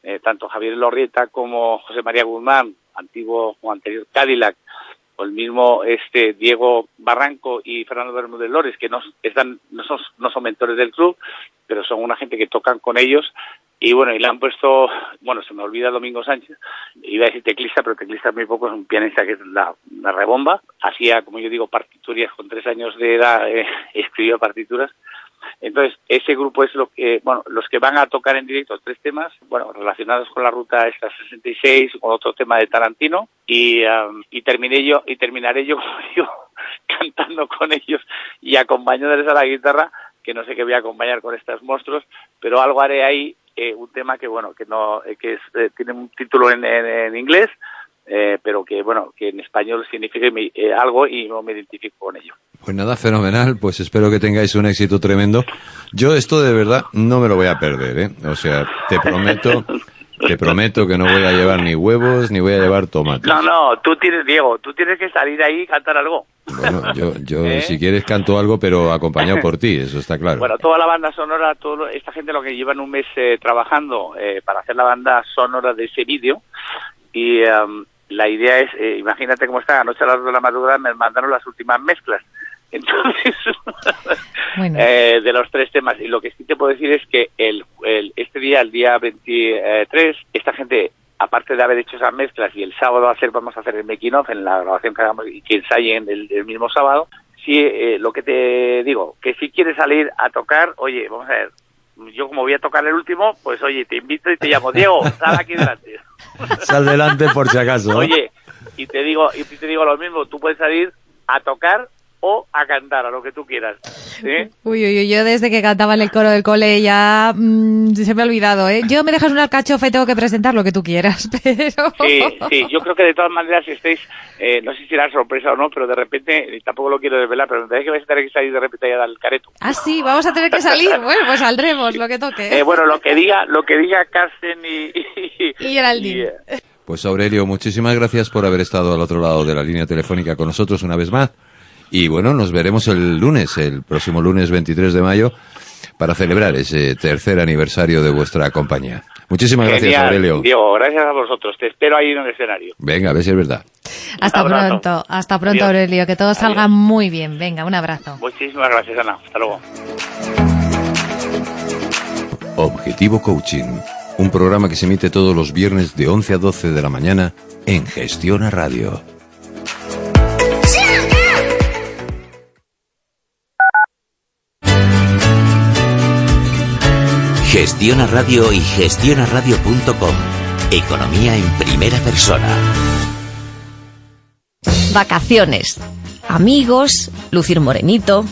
eh, tanto Javier Lorrieta como José María Guzmán, antiguo o anterior Cadillac, o el mismo este Diego Barranco y Fernando Bermúdez Lores, que no, están, no, son, no son mentores del club, pero son una gente que tocan con ellos. Y bueno, y le han puesto, bueno, se me olvida Domingo Sánchez, iba a decir teclista, pero teclista muy poco, es un pianista que es la, rebomba, hacía, como yo digo, partituras con tres años de edad, eh, [LAUGHS] escribió partituras, entonces, ese grupo es lo que, bueno, los que van a tocar en directo tres temas, bueno, relacionados con la ruta esta 66, con otro tema de Tarantino, y, um, y terminé yo, y terminaré yo, [LAUGHS] yo cantando con ellos y acompañándoles a la guitarra que no sé qué voy a acompañar con estos monstruos, pero algo haré ahí, eh, un tema que bueno, que no, eh, que es, eh, tiene un título en, en, inglés, eh, pero que bueno, que en español significa eh, algo y no me identifico con ello. Pues nada, fenomenal, pues espero que tengáis un éxito tremendo. Yo esto de verdad no me lo voy a perder, ¿eh? O sea, te prometo [LAUGHS] Te prometo que no voy a llevar ni huevos ni voy a llevar tomates. No, no, tú tienes, Diego, tú tienes que salir ahí y cantar algo. Bueno, yo, yo [LAUGHS] ¿Eh? si quieres canto algo, pero acompañado por ti, eso está claro. Bueno, toda la banda sonora, todo, esta gente lo que llevan un mes eh, trabajando eh, para hacer la banda sonora de ese vídeo, y em, la idea es, eh, imagínate cómo está, anoche a las dos de la madrugada me mandaron las últimas mezclas. [LAUGHS] Entonces, [LAUGHS] eh, de los tres temas. Y lo que sí te puedo decir es que el, este día, el día 23, esta gente, aparte de haber hecho esas mezclas y el sábado hacer, vamos a hacer el making of en la grabación que hagamos y que ensayen el, el mismo sábado, sí, eh, lo que te digo, que si quieres salir a tocar, oye, vamos a ver, yo como voy a tocar el último, pues oye, te invito y te llamo, Diego, sal aquí delante. [LAUGHS] Sal delante por si acaso. Oye, y te digo, y te digo lo mismo, tú puedes salir a tocar o a cantar, a lo que tú quieras. Uy, uy, uy, yo desde que cantaba en el coro del cole ya mm, se me ha olvidado, ¿eh? Yo me dejas una alcachofa y tengo que presentar lo que tú quieras, [LAUGHS] pero... Sí, sí, yo creo que de todas maneras si estáis, eh, no sé si será sorpresa o no, pero de repente, tampoco lo quiero desvelar, pero me parece que vais a tener que salir de repente a dar el careto. Ah, sí, vamos a tener que salir, bueno, pues saldremos, lo que toque. Eh, bueno, lo que diga, lo que diga Carsten y... Y, y Geraldine. eh, Pues Aurelio, muchísimas gracias por haber estado al otro lado de la línea telefónica con nosotros una vez más. Y bueno, nos veremos el lunes, el próximo lunes 23 de mayo, para celebrar ese tercer aniversario de vuestra compañía. Muchísimas gracias. Aurelio. Diego, gracias a vosotros. Te espero ahí en el escenario. Venga, a ver si es verdad. Hasta abrazo. pronto, hasta pronto, Adiós. Aurelio, que todo salga muy bien. Venga, un abrazo. Muchísimas gracias, Ana. Hasta luego. Objetivo Coaching, un programa que se emite todos los viernes de 11 a 12 de la mañana en Gestiona Radio. Gestiona Radio y gestionaradio.com. Economía en primera persona. Vacaciones. Amigos, lucir morenito.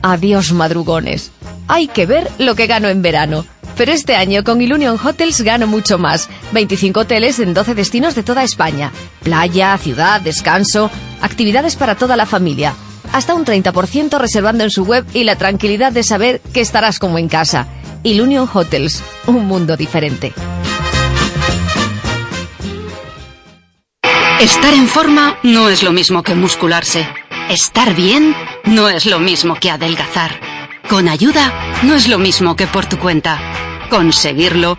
Adiós madrugones. Hay que ver lo que gano en verano. Pero este año con Ilunion Hotels gano mucho más. 25 hoteles en 12 destinos de toda España. Playa, ciudad, descanso, actividades para toda la familia. Hasta un 30% reservando en su web y la tranquilidad de saber que estarás como en casa. Ilunion Hotels, un mundo diferente. Estar en forma no es lo mismo que muscularse. Estar bien no es lo mismo que adelgazar. Con ayuda no es lo mismo que por tu cuenta. Conseguirlo